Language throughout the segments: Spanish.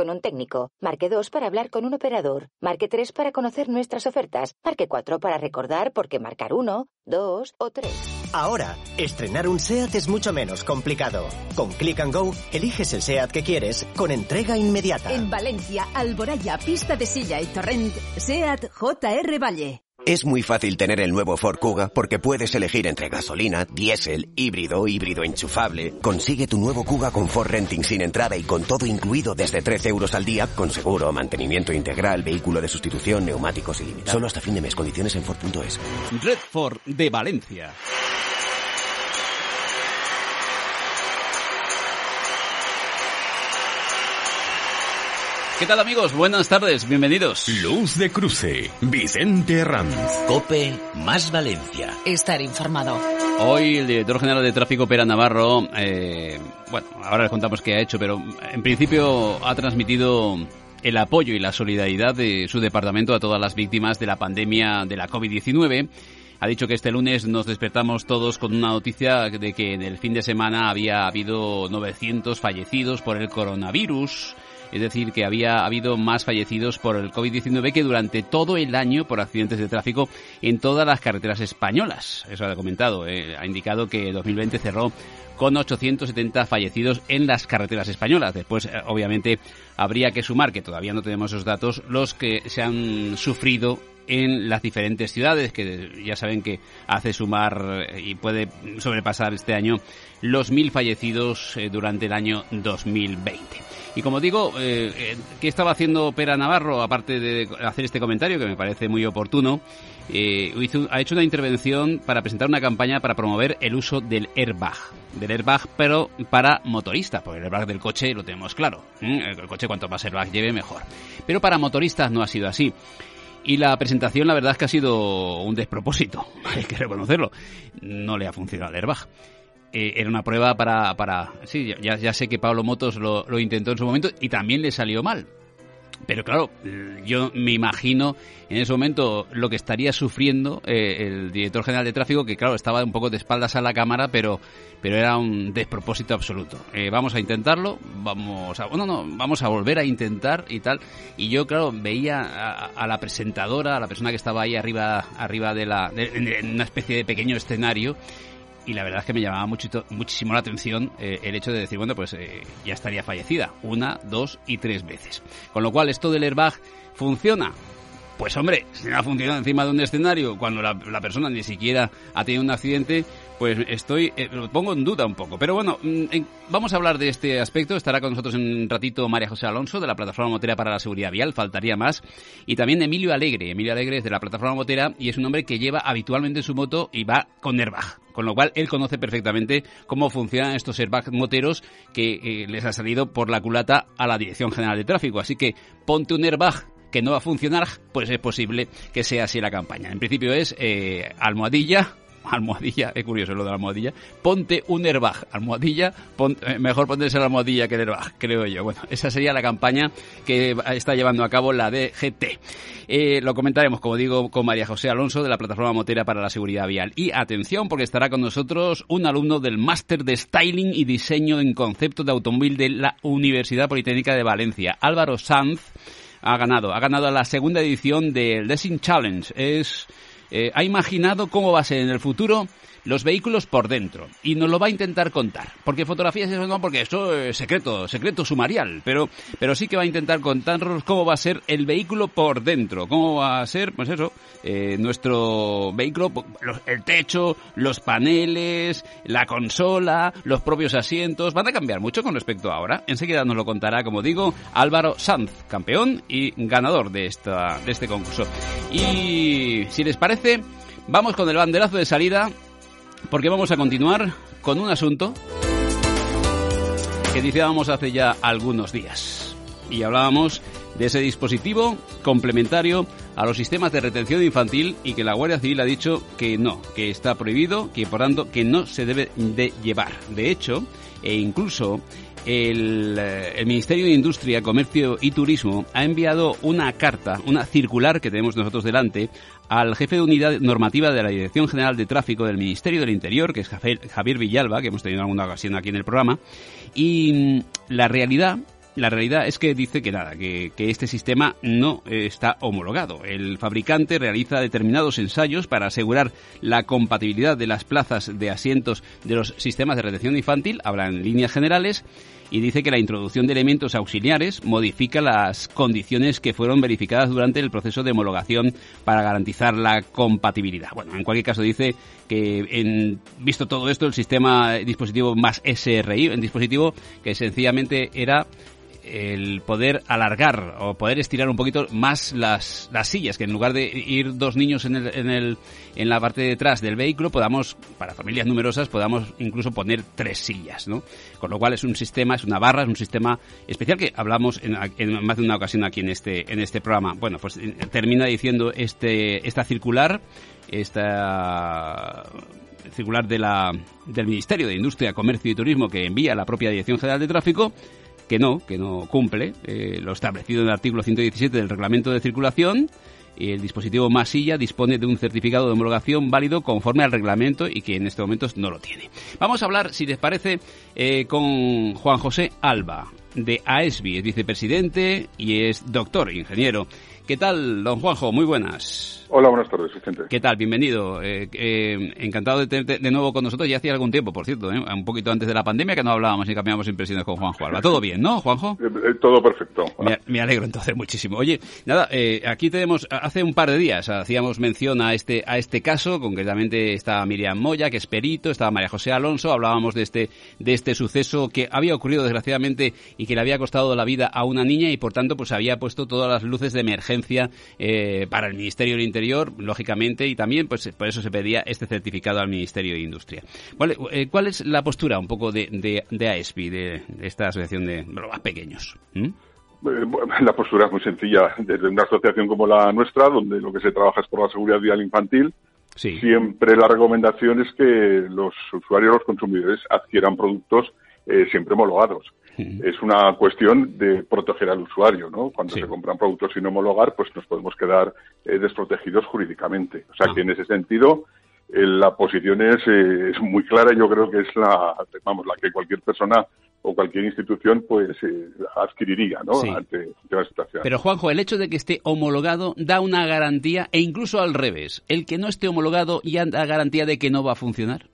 con un técnico. Marque 2 para hablar con un operador. Marque 3 para conocer nuestras ofertas. Marque 4 para recordar por qué marcar 1, 2 o 3. Ahora, estrenar un SEAT es mucho menos complicado. Con Click and Go, eliges el SEAT que quieres con entrega inmediata. En Valencia, Alboraya, Pista de Silla y Torrent, SEAT JR Valle. Es muy fácil tener el nuevo Ford Kuga porque puedes elegir entre gasolina, diésel, híbrido, híbrido enchufable. Consigue tu nuevo Kuga con Ford Renting sin entrada y con todo incluido desde 13 euros al día, con seguro, mantenimiento integral, vehículo de sustitución, neumáticos ilimitados. Solo hasta fin de mes. Condiciones en Ford.es. Red Ford de Valencia. ¿Qué tal amigos? Buenas tardes, bienvenidos. Luz de cruce, Vicente Herranz. Cope más Valencia. Estar informado. Hoy el director general de tráfico, Pera Navarro, eh, bueno, ahora les contamos qué ha hecho, pero en principio ha transmitido el apoyo y la solidaridad de su departamento a todas las víctimas de la pandemia de la COVID-19 ha dicho que este lunes nos despertamos todos con una noticia de que en el fin de semana había habido 900 fallecidos por el coronavirus es decir, que había habido más fallecidos por el COVID-19 que durante todo el año por accidentes de tráfico en todas las carreteras españolas. Eso ha comentado. Eh, ha indicado que 2020 cerró con 870 fallecidos en las carreteras españolas. Después, eh, obviamente, habría que sumar, que todavía no tenemos esos datos, los que se han sufrido en las diferentes ciudades, que ya saben que hace sumar eh, y puede sobrepasar este año los mil fallecidos durante el año 2020. Y como digo, eh, ¿qué estaba haciendo Pera Navarro, aparte de hacer este comentario, que me parece muy oportuno? Eh, ha hecho una intervención para presentar una campaña para promover el uso del airbag. Del airbag, pero para motoristas, porque el airbag del coche lo tenemos claro. El coche cuanto más airbag lleve, mejor. Pero para motoristas no ha sido así. Y la presentación, la verdad es que ha sido un despropósito, hay que reconocerlo. No le ha funcionado el airbag. Eh, era una prueba para, para sí, ya, ya sé que Pablo Motos lo, lo intentó en su momento y también le salió mal. Pero claro, yo me imagino en ese momento lo que estaría sufriendo eh, el director general de tráfico, que claro, estaba un poco de espaldas a la cámara, pero, pero era un despropósito absoluto. Eh, vamos a intentarlo, vamos a, bueno, no, vamos a volver a intentar y tal. Y yo, claro, veía a, la presentadora, a la persona que estaba ahí arriba, arriba de la, en una especie de pequeño escenario, y la verdad es que me llamaba muchísimo la atención eh, el hecho de decir, bueno, pues eh, ya estaría fallecida una, dos y tres veces. Con lo cual, esto del airbag funciona. Pues hombre, si no ha funcionado encima de un escenario cuando la, persona ni siquiera ha tenido un accidente, pues estoy, eh, lo pongo en duda un poco. Pero bueno, mm, vamos a hablar de este aspecto. Estará con nosotros en un ratito María José Alonso de la Plataforma Motera para la Seguridad Vial, faltaría más. Y también Emilio Alegre. Emilio Alegre es de la Plataforma Motera y es un hombre que lleva habitualmente su moto y va con airbag. Con lo cual él conoce perfectamente cómo funcionan estos airbags moteros que eh, les ha salido por la culata a la Dirección General de Tráfico. Así que ponte un airbag que no va a funcionar, pues es posible que sea así la campaña. En principio es eh, almohadilla, almohadilla, es curioso lo de la almohadilla, ponte un airbag, almohadilla, eh, mejor ponerse la almohadilla que el airbag, creo yo. Bueno, esa sería la campaña que está llevando a cabo la DGT. Eh, lo comentaremos, como digo, con María José Alonso de la Plataforma Motera para la Seguridad Vial. Y atención, porque estará con nosotros un alumno del Máster de Styling y Diseño en Concepto de Automóvil de la Universidad Politécnica de Valencia, Álvaro Sanz ha ganado. Ha ganado la segunda edición del Design Challenge. Es eh, ha imaginado cómo va a ser en el futuro los vehículos por dentro y nos lo va a intentar contar. Porque fotografías eso no, porque eso es secreto, secreto sumarial, pero, pero sí que va a intentar contarnos cómo va a ser el vehículo por dentro, cómo va a ser, pues eso, eh, nuestro vehículo, el techo, los paneles, la consola, los propios asientos, van a cambiar mucho con respecto a ahora. Enseguida nos lo contará, como digo, Álvaro Sanz, campeón y ganador de, esta, de este concurso. Y si les parece, vamos con el banderazo de salida porque vamos a continuar con un asunto que iniciábamos hace ya algunos días. Y hablábamos de ese dispositivo complementario a los sistemas de retención infantil y que la Guardia Civil ha dicho que no, que está prohibido, que por tanto que no se debe de llevar. De hecho, e incluso el, eh, el, Ministerio de Industria, Comercio y Turismo ha enviado una carta, una circular que tenemos nosotros delante, al jefe de unidad normativa de la Dirección General de Tráfico del Ministerio del Interior, que es Javier Villalba, que hemos tenido alguna ocasión aquí en el programa. Y mm, la realidad la realidad es que dice que nada, que, que este sistema no está homologado. El fabricante realiza determinados ensayos para asegurar la compatibilidad de las plazas de asientos de los sistemas de retención infantil, habla en líneas generales, y dice que la introducción de elementos auxiliares modifica las condiciones que fueron verificadas durante el proceso de homologación para garantizar la compatibilidad. Bueno, en cualquier caso dice que en, visto todo esto el sistema dispositivo más SRI, un dispositivo que sencillamente era el poder alargar o poder estirar un poquito más las, las sillas, que en lugar de ir dos niños en, el, en, el, en la parte de detrás del vehículo, podamos, para familias numerosas, podamos incluso poner tres sillas, ¿no? Con lo cual es un sistema, es una barra, es un sistema especial que hablamos en, en más de una ocasión aquí en este, en este programa. Bueno, pues eh, termina diciendo este, esta circular, esta circular de la, del Ministerio de Industria, Comercio y Turismo que envía la propia Dirección General de Tráfico, que no, que no cumple eh, lo establecido en el artículo 117 del Reglamento de Circulación. Y el dispositivo Masilla dispone de un certificado de homologación válido conforme al reglamento y que en este momento no lo tiene. Vamos a hablar, si les parece, eh, con Juan José Alba, de AESBI, es vicepresidente y es doctor, ingeniero. ¿Qué tal, don Juanjo? Muy buenas. Hola, buenas tardes, Vicente. ¿Qué tal? Bienvenido. Eh, eh, encantado de tenerte de nuevo con nosotros. Ya hacía algún tiempo, por cierto, ¿eh? un poquito antes de la pandemia que no hablábamos y cambiamos impresiones con Juanjo Alba. Todo bien, ¿no, Juanjo? Todo perfecto. Me, me, alegro entonces muchísimo. Oye, nada, aquí tenemos, hace un par de días hacíamos mención a este, a este caso, concretamente está Miriam Moya, que es perito, estaba María José Alonso, hablábamos de este, de este suceso que había ocurrido desgraciadamente y que le había costado la vida a una niña y por tanto pues había puesto todas las luces de emergencia para el Ministerio del Interior, lógicamente y también pues por eso se pedía este certificado al Ministerio de Industria. ¿Cuál, eh, cuál es la postura un poco de, de, de AESPI, de, de, esta asociación de los más pequeños? ¿Mm? La postura es muy sencilla. Desde una asociación como la nuestra, donde lo que se trabaja es por la seguridad vial infantil, sí. siempre la recomendación es que los usuarios, los consumidores, adquieran productos eh, siempre homologados. Es una cuestión de proteger al usuario, ¿no? Cuando sí. se compran productos sin homologar, pues nos podemos quedar eh, desprotegidos jurídicamente. O sea ah. que en ese sentido eh, la posición es, eh, es, muy clara. Yo creo que es la, vamos, la que cualquier persona o cualquier institución pues eh, adquiriría, ¿no? Sí. Ante la situación. Pero Juanjo, el hecho de que esté homologado da una garantía e incluso al revés, el que no esté homologado ya da garantía de que no va a funcionar.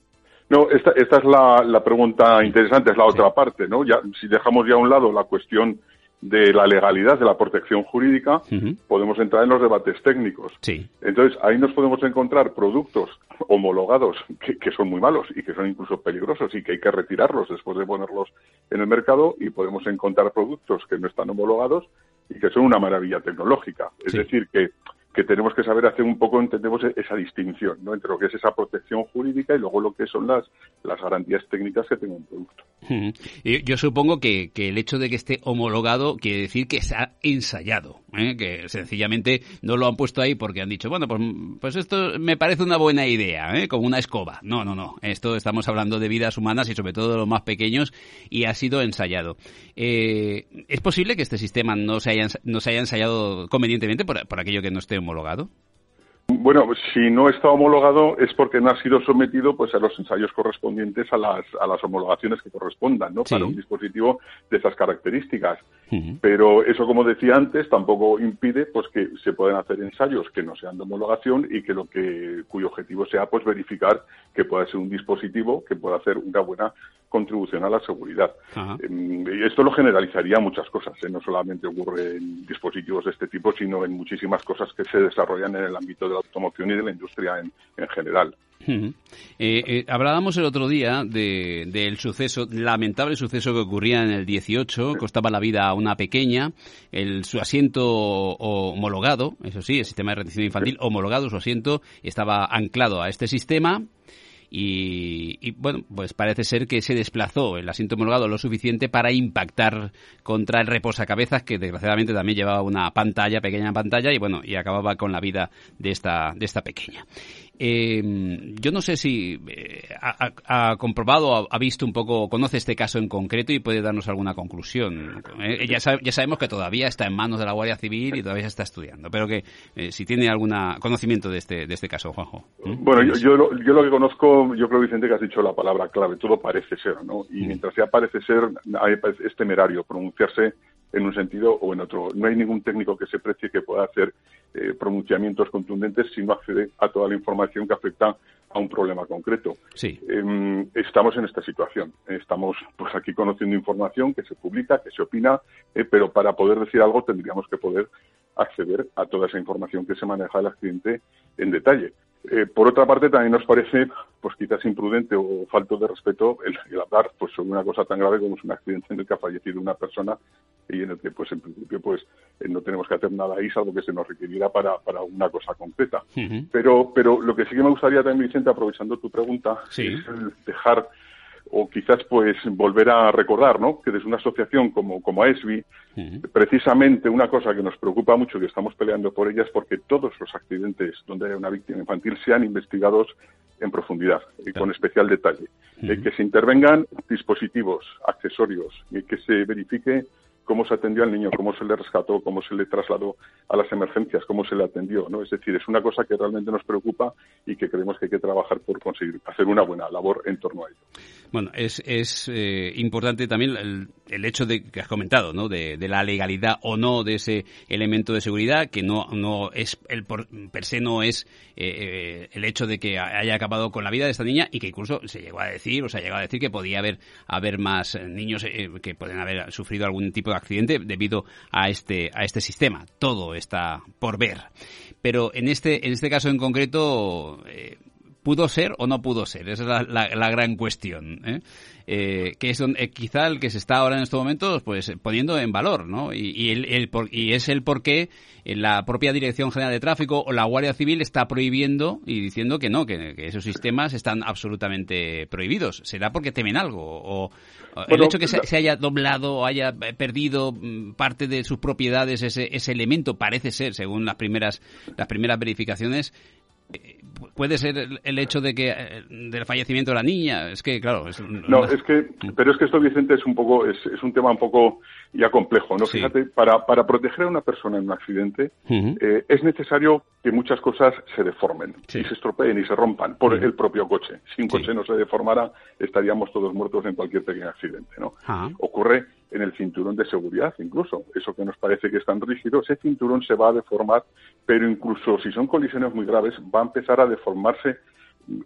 No, esta, esta es la, la, pregunta interesante, es la otra sí. parte, ¿no? Ya, si dejamos ya a un lado la cuestión de la legalidad, de la protección jurídica, uh -huh. podemos entrar en los debates técnicos. Sí. Entonces, ahí nos podemos encontrar productos homologados que, que, son muy malos y que son incluso peligrosos y que hay que retirarlos después de ponerlos en el mercado y podemos encontrar productos que no están homologados y que son una maravilla tecnológica. Es sí. decir, que que tenemos que saber hacer un poco, entendemos esa distinción, ¿no? Entre lo que es esa protección jurídica y luego lo que son las, las garantías técnicas que tenga un producto. Yo supongo que, que, el hecho de que esté homologado quiere decir que está ensayado, ¿eh? que sencillamente no lo han puesto ahí porque han dicho, bueno, pues, pues esto me parece una buena idea, ¿eh? como una escoba. No, no, no. Esto estamos hablando de vidas humanas y sobre todo de los más pequeños y ha sido ensayado. Eh, ¿Es posible que este sistema no se haya, no se haya ensayado convenientemente por, por aquello que no esté homologado? Bueno, si no está homologado es porque no ha sido sometido pues a los ensayos correspondientes a las, a las homologaciones que correspondan, ¿no? Sí. Para un dispositivo de esas características. Uh -huh. Pero eso, como decía antes, tampoco impide pues que se puedan hacer ensayos que no sean de homologación y que lo que cuyo objetivo sea pues verificar que pueda ser un dispositivo que pueda hacer una buena contribución a la seguridad. Uh -huh. esto lo generalizaría a muchas cosas, ¿eh? no solamente ocurre en dispositivos de este tipo, sino en muchísimas cosas que se desarrollan en el ámbito de la automoción y de la industria en, en general. Uh -huh. eh, eh, hablábamos el otro día del de, de suceso, lamentable suceso que ocurría en el 18, sí. costaba la vida a una pequeña, el, su asiento homologado, eso sí, el sistema de retención infantil homologado, su asiento estaba anclado a este sistema, y, bueno, pues parece ser que se desplazó el asiento homologado lo suficiente para impactar contra el reposacabezas que desgraciadamente también llevaba una pantalla, pequeña pantalla y bueno, y acababa con la vida de esta, de esta pequeña. Eh, yo no sé si eh, ha, ha, comprobado, ha, visto un poco, conoce este caso en concreto y puede darnos alguna conclusión. Eh, ya, sabe, ya, sabemos que todavía está en manos de la Guardia Civil y todavía se está estudiando, pero que eh, si tiene algún conocimiento de este, de este caso, Juanjo. Bueno, yo, yo, lo, yo, lo que conozco, yo creo, Vicente, que has dicho la palabra clave, todo parece ser, ¿no? Y mm. mientras sea parece ser, es temerario pronunciarse en un sentido o en otro. No hay ningún técnico que se precie que pueda hacer eh, pronunciamientos contundentes si no accede a toda la información que afecta a un problema concreto. Sí. Em, estamos en esta situación. Estamos pues aquí conociendo información que se publica, que se opina, eh, pero para poder decir algo tendríamos que poder acceder a toda esa información que se maneja del accidente en detalle. Eh, por otra parte, también nos parece, pues quizás imprudente o falto de respeto el, hablar pues sobre una cosa tan grave como es un accidente en el que ha fallecido una persona y en el que, pues en principio, pues eh, no tenemos que hacer nada ahí salvo que se nos requiriera para, para una cosa concreta. Pero, pero lo que sí que me gustaría también, Vicente, aprovechando tu pregunta, es dejar o quizás pues volver a recordar, ¿no? Que desde una asociación como, como AESBI, precisamente una cosa que nos preocupa mucho y que estamos peleando por ella es porque todos los accidentes donde hay una víctima infantil sean investigados en profundidad y con especial detalle. Eh, que se intervengan dispositivos, accesorios y que se verifique cómo se atendió al niño, cómo se le rescató, cómo se le trasladó a las emergencias, cómo se le atendió, ¿no? Es decir, es una cosa que realmente nos preocupa y que creemos que hay que trabajar por conseguir hacer una buena labor en torno a ello. Bueno, es, es eh, importante también el, el, hecho de que has comentado, ¿no? De, la legalidad o no de ese elemento de seguridad, que no, no es el por, per se no es eh, eh, el hecho de que haya acabado con la vida de esta niña y que incluso se llegó a decir, o se ha llegado a decir que podía haber, haber más niños que pueden haber sufrido algún tipo de accidente debido a este, a este sistema. Todo está por ver. Pero en este, en este caso en concreto, eh, ¿pudo ser o no pudo ser? Esa es la, la, gran cuestión. ¿eh? Eh, que es donde, quizá el que se está ahora en estos momentos pues poniendo en valor, ¿no? Y, y, el, el y es el por qué la propia Dirección General de Tráfico o la Guardia Civil está prohibiendo y diciendo que no, que, esos sistemas están absolutamente prohibidos. ¿Será porque temen algo? ¿O el hecho que se, se, haya doblado o haya perdido mm, parte de sus propiedades ese, ese elemento parece ser, según las primeras, las primeras verificaciones, eh, puede ser el, hecho de que eh, del fallecimiento de la niña es que claro no es que pero es que esto Vicente es un poco es, es un tema un poco ya complejo no fíjate para para proteger a una persona en un accidente eh, es necesario que muchas cosas se deformen y se estropeen y se rompan por el propio coche. Si un coche no se deformara estaríamos todos muertos en cualquier pequeño accidente no ocurre en el cinturón de seguridad, incluso. Eso que nos parece que es tan rígido, ese cinturón se va a deformar, pero incluso si son colisiones muy graves, va a empezar a deformarse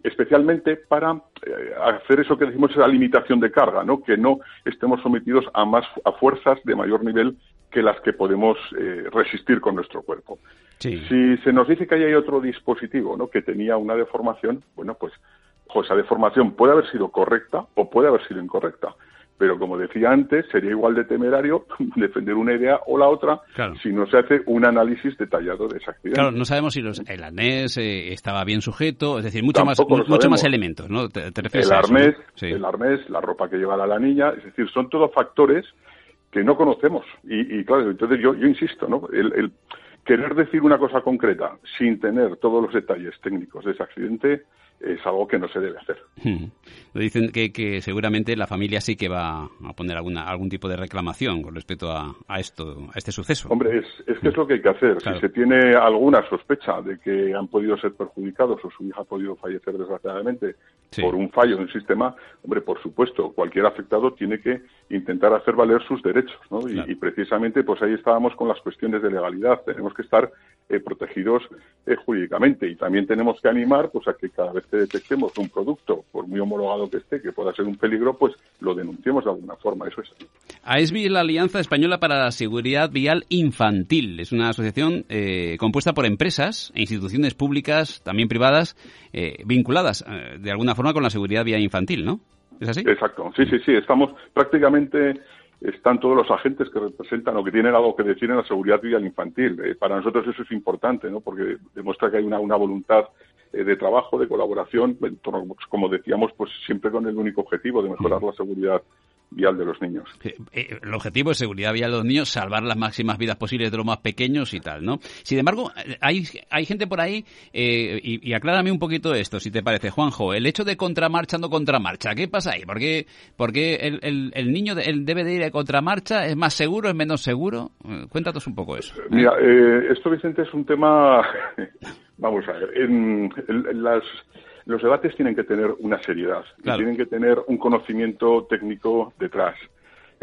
especialmente para eh, hacer eso que decimos la limitación de carga, ¿no? Que no estemos sometidos a más a fuerzas de mayor nivel que las que podemos eh, resistir con nuestro cuerpo. Si se nos dice que hay otro dispositivo, ¿no? Que tenía una deformación, bueno, pues, pues esa deformación puede haber sido correcta o puede haber sido incorrecta pero como decía antes, sería igual de temerario defender una idea o la otra si no se hace un análisis detallado de esa actividad. Claro, no sabemos si el arnés eh, estaba bien sujeto, es decir, mucho más, mucho más elementos, ¿no? el, arnés, el arnés, la ropa que lleva la niña, es decir, son todos factores que no conocemos. Y, claro, entonces yo, yo insisto, ¿no? el querer decir una cosa concreta sin tener todos los detalles técnicos de ese accidente es algo que no se debe hacer. Hmm. Dicen que, que, seguramente la familia sí que va a poner alguna, algún tipo de reclamación con respecto a, a esto, a este suceso. Hombre, es, es que es lo que hay que hacer. Si se tiene alguna sospecha de que han podido ser perjudicados o su hija ha podido fallecer desgraciadamente por un fallo en el sistema, hombre, por supuesto, cualquier afectado tiene que intentar hacer valer sus derechos, ¿no? Y, precisamente, pues ahí estábamos con las cuestiones de legalidad. Tenemos que estar eh, protegidos eh, jurídicamente y también tenemos que animar, pues, a que cada vez que detectemos un producto, por muy homologado que esté, que pueda ser un peligro, pues lo denunciemos de alguna forma. Eso es. AESBI es la Alianza Española para la Seguridad Vial Infantil. Es una asociación eh, compuesta por empresas e instituciones públicas, también privadas, vinculadas de alguna forma con la seguridad vial infantil, ¿no? ¿Es así? Exacto. Sí, sí, sí. Estamos prácticamente están todos los agentes que representan o que tienen algo que decir en la seguridad vial infantil. Eh, para nosotros eso es importante, ¿no? Porque demuestra que hay una, una voluntad eh, de trabajo, de colaboración, como decíamos, pues siempre con el único objetivo de mejorar la seguridad vial de los niños. Eh, el objetivo es seguridad vial de los niños, salvar las máximas vidas posibles de los más pequeños y tal, ¿no? Sin embargo, hay, hay gente por ahí, eh, y, aclárame un poquito esto, si te parece, Juanjo, el hecho de contramarcha no contramarcha, ¿qué pasa ahí? ¿Por qué, porque el, el, niño debe de ir a contramarcha? ¿Es más seguro, es menos seguro? Eh, cuéntanos un poco eso. Mira, esto, Vicente, es un tema, vamos a ver, en las los debates tienen que tener una seriedad, tienen que tener un conocimiento técnico detrás.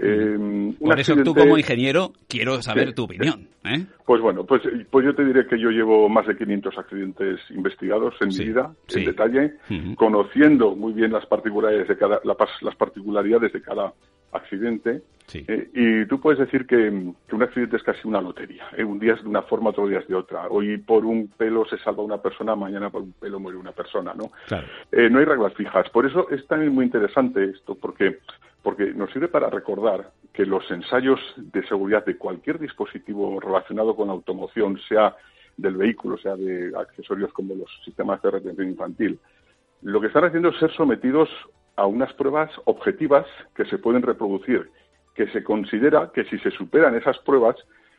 Eh, Por eso tú como ingeniero quiero saber tu opinión. ¿eh? Pues bueno, pues, pues yo te diré que yo llevo más de 500 accidentes investigados en mi vida, en detalle, conociendo muy bien las particularidades de cada, las particularidades de cada accidente. Eh, y tú puedes decir que, un accidente es casi una lotería. ¿eh? Un día es de una forma, otro día es de otra. Hoy por un pelo se salva una persona, mañana por un pelo muere una persona, ¿no? no hay reglas fijas. Por eso es también muy interesante esto, porque porque nos sirve para recordar que los ensayos de seguridad de cualquier dispositivo relacionado con automoción, sea del vehículo, sea de accesorios como los sistemas de retención infantil, lo que están haciendo es ser sometidos a unas pruebas objetivas que se pueden reproducir, que se considera que si se superan esas pruebas,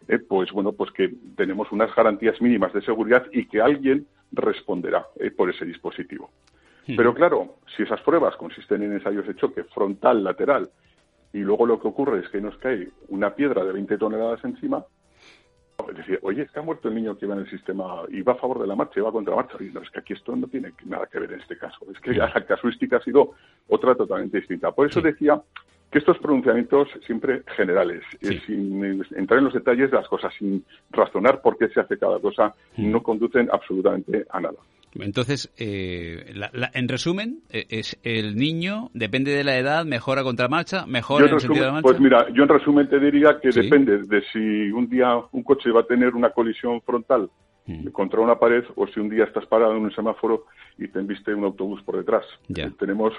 eh, pues bueno, pues que tenemos unas garantías mínimas de seguridad y que alguien responderá eh, por ese dispositivo. Pero claro, si esas pruebas consisten en ensayos de choque frontal, lateral, y luego lo que ocurre es que nos cae una piedra de 20 toneladas encima, es decir, oye, es que ha muerto el niño que iba en el sistema y va a favor de la marcha y va contra la marcha. Y no, es que aquí esto no tiene nada que ver en este caso. Es que la casuística ha sido otra totalmente distinta. Por eso decía que estos pronunciamientos siempre generales, eh, sin entrar en los detalles de las cosas, sin razonar por qué se hace cada cosa, no conducen absolutamente a nada. Entonces, eh, en resumen, eh, es el niño, depende de la edad, mejora contra marcha, mejora en, el sentido de la marcha. Pues mira, yo en resumen te diría que depende de si un día un coche va a tener una colisión frontal mm. contra una pared o si un día estás parado en un semáforo y te enviste un autobús por detrás. Tenemos,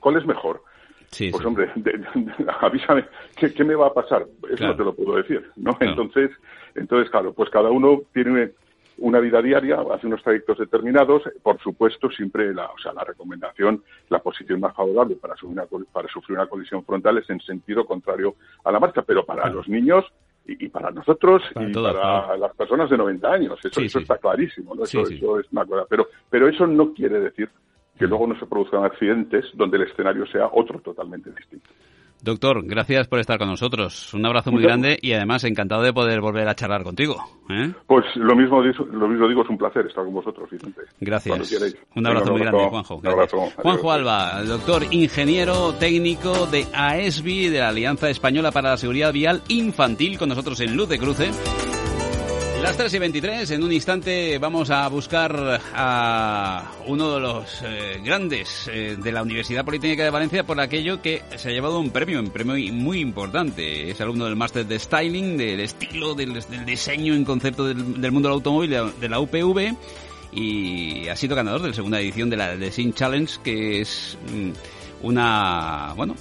¿cuál es mejor? pues hombre, avísame, ¿qué, me va a pasar? Eso no te lo puedo decir, ¿no? Entonces, entonces, claro, pues cada uno tiene una vida diaria, hace unos trayectos determinados, por supuesto, siempre la, o sea, la recomendación, la posición más favorable para sufrir, una, para sufrir una colisión frontal es en sentido contrario a la marcha, pero para los niños y, para nosotros y para las personas de 90 años, eso, eso está clarísimo, ¿no? eso, eso, es una cosa, pero, pero eso no quiere decir que luego no se produzcan accidentes donde el escenario sea otro totalmente distinto. Doctor, gracias por estar con nosotros. Un abrazo muy grande y además encantado de poder volver a charlar contigo. ¿eh? Pues lo mismo, lo mismo digo, es un placer estar con vosotros, Vicente. Gracias. Un abrazo muy grande, Juanjo. Juanjo Alba, doctor ingeniero técnico de AESBI, de la Alianza Española para la Seguridad Vial Infantil, con nosotros en Luz de Cruce. Las 3 y 23, en un instante vamos a buscar a uno de los eh, grandes eh, de la Universidad Politécnica de Valencia por aquello que se ha llevado un premio, un premio muy importante. Es alumno del máster de styling, del estilo, del, diseño en concepto del, mundo del automóvil de, la UPV y ha sido ganador de la segunda edición de la Design Challenge, que es mm, una, bueno,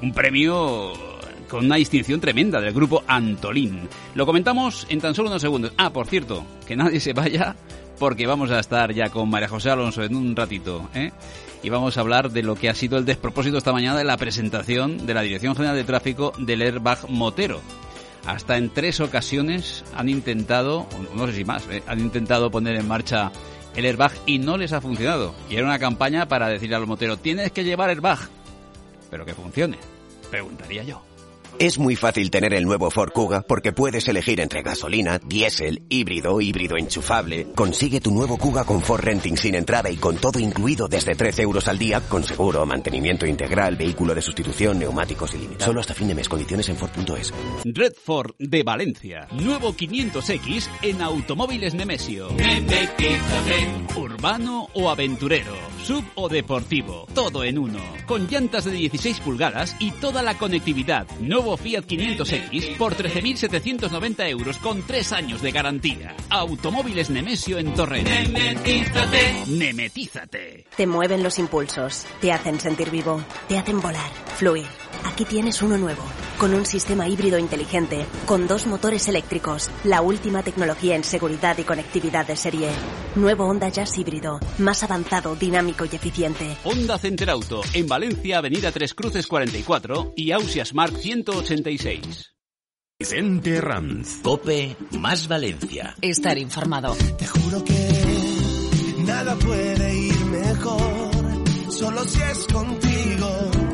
un premio con una distinción tremenda del grupo Antolín. Lo comentamos en tan solo unos segundos. Ah, por cierto, que nadie se vaya porque vamos a estar ya con María José Alonso en un ratito, ¿eh? Y vamos a hablar de lo que ha sido el despropósito esta mañana de la presentación de la Dirección General de Tráfico del airbag motero. Hasta en tres ocasiones han intentado, no sé si más, ¿eh? han intentado poner en marcha el airbag y no les ha funcionado. Y era una campaña para decirle al motero, tienes que llevar airbag, pero que funcione, preguntaría yo. Es muy fácil tener el nuevo Ford Kuga porque puedes elegir entre gasolina, diésel, híbrido, híbrido enchufable. Consigue tu nuevo Kuga con Ford Renting sin entrada y con todo incluido desde 13 euros al día, con seguro, mantenimiento integral, vehículo de sustitución, neumáticos ilimitados. Solo hasta fin de mes. Condiciones en Ford.es. Red Ford de Valencia. Nuevo 500X en Automóviles Nemesio. Urbano o aventurero. Sub o deportivo. Todo en uno. Con llantas de 16 pulgadas y toda la conectividad. Nuevo Fiat 500X por 13.790 euros con 3 años de garantía. Automóviles Nemesio en Torrent. Nemetízate. Nemetízate. Te mueven los impulsos, te hacen sentir vivo, te hacen volar, fluir. Aquí tienes uno nuevo, con un sistema híbrido inteligente, con dos motores eléctricos, la última tecnología en seguridad y conectividad de serie. Nuevo Honda Jazz híbrido, más avanzado, dinámico y eficiente. Honda Center Auto, en Valencia, Avenida Tres Cruces 44 y Ausias Mark 100 186. Vicente Ranz. Cope más Valencia. Estar informado. Te juro que nada puede ir mejor. Solo si es contigo.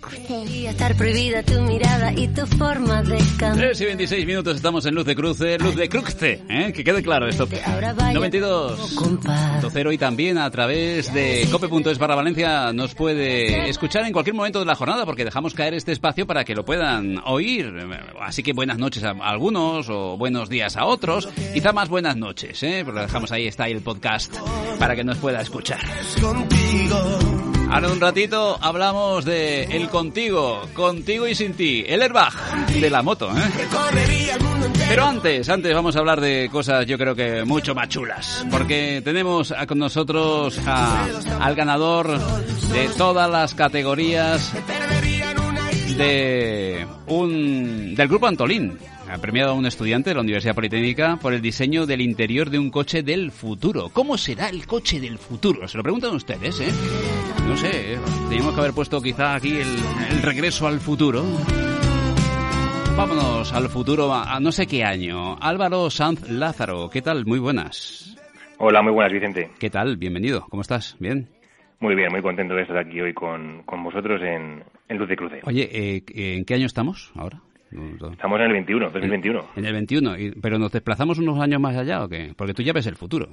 cruce. estar prohibida tu mirada y tu forma de cambiar. 3 y 26 minutos estamos en Luz de Cruce, Luz de Cruce, ¿eh? que quede claro esto. 92.0 y también a través de cope.es barra Valencia nos puede escuchar en cualquier momento de la jornada porque dejamos caer este espacio para que lo puedan oír. Así que buenas noches a algunos o buenos días a otros. Quizá más buenas noches, ¿eh? lo dejamos ahí, está ahí el podcast para que nos pueda escuchar. Ahora un ratito hablamos de el contigo, contigo y sin ti, el airbag de la moto, ¿eh? Pero antes, antes vamos a hablar de cosas yo creo que mucho más chulas, porque tenemos con nosotros al ganador de todas las categorías de un del grupo Antolín. Ha premiado a un estudiante de la Universidad Politécnica por el diseño del interior de un coche del futuro. ¿Cómo será el coche del futuro? Se lo preguntan ustedes, ¿eh? No sé, ¿eh? teníamos que haber puesto quizá aquí el, regreso al futuro. Vámonos al futuro, a, no sé qué año. Álvaro Sanz Lázaro, ¿qué tal? Muy buenas. Hola, muy buenas, Vicente. ¿Qué tal? Bienvenido. ¿Cómo estás? ¿Bien? Muy bien, muy contento de estar aquí hoy con, vosotros en, Luz de Cruce. Oye, eh, ¿en qué año estamos ahora? Estamos en el 21, 2021. En el 21, pero ¿nos desplazamos unos años más allá o qué? Porque tú ya ves el futuro.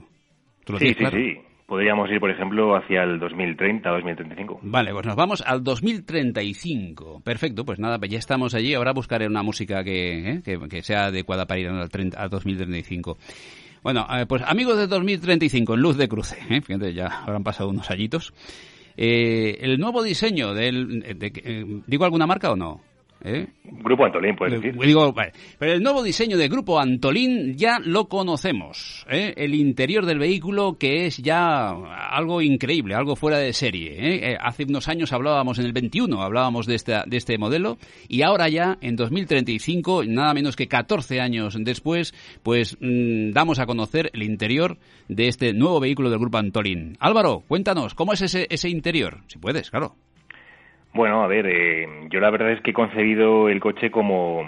sí, sí, sí. Podríamos ir, por ejemplo, hacia el 2030, 2035. Vale, pues nos vamos al 2035. Perfecto, pues nada, pues ya estamos allí. Ahora buscaré una música que, ¿eh? que, sea adecuada para ir al, 30, al 2035. Bueno, eh, pues amigos de 2035, en luz de cruce. ¿eh? Fíjate, ya habrán pasado unos añitos. Eh, el nuevo diseño del... De, ¿Digo alguna marca o no? ¿Eh? Grupo Antolín, puedes decir. Pero el nuevo diseño de Grupo Antolín ya lo conocemos. ¿eh? El interior del vehículo que es ya algo increíble, algo fuera de serie. ¿eh? Hace unos años hablábamos, en el 21, hablábamos de, esta, de este modelo y ahora ya, en 2035, nada menos que 14 años después, pues mm, damos a conocer el interior de este nuevo vehículo del Grupo Antolín. Álvaro, cuéntanos, ¿cómo es ese, ese interior? Si puedes, claro. Bueno, a ver, eh, yo la verdad es que he concebido el coche como,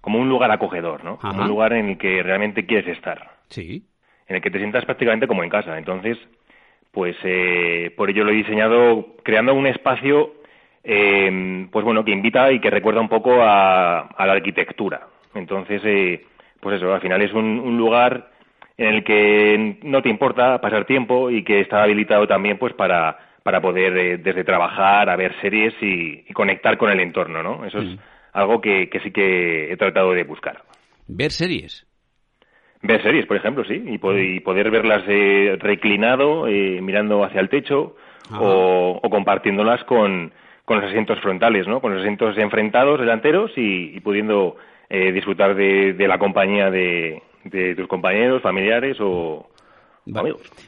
como un lugar acogedor, ¿no? Como un lugar en el que realmente quieres estar. Sí. En el que te sientas prácticamente como en casa. Entonces, pues eh, por ello lo he diseñado creando un espacio, eh, pues bueno, que invita y que recuerda un poco a, a la arquitectura. Entonces, eh, pues eso, al final es un, un lugar en el que no te importa pasar tiempo y que está habilitado también pues para para poder eh, desde trabajar a ver series y, conectar con el entorno, ¿no? Eso es mm. algo que, sí que he tratado de buscar. ¿Ver series? Ver series, por ejemplo, sí, y, poder verlas eh, reclinado, eh, mirando hacia el techo o, compartiéndolas con, los asientos frontales, ¿no? Con los asientos enfrentados, delanteros y, pudiendo disfrutar de, la compañía de, de tus compañeros, familiares o,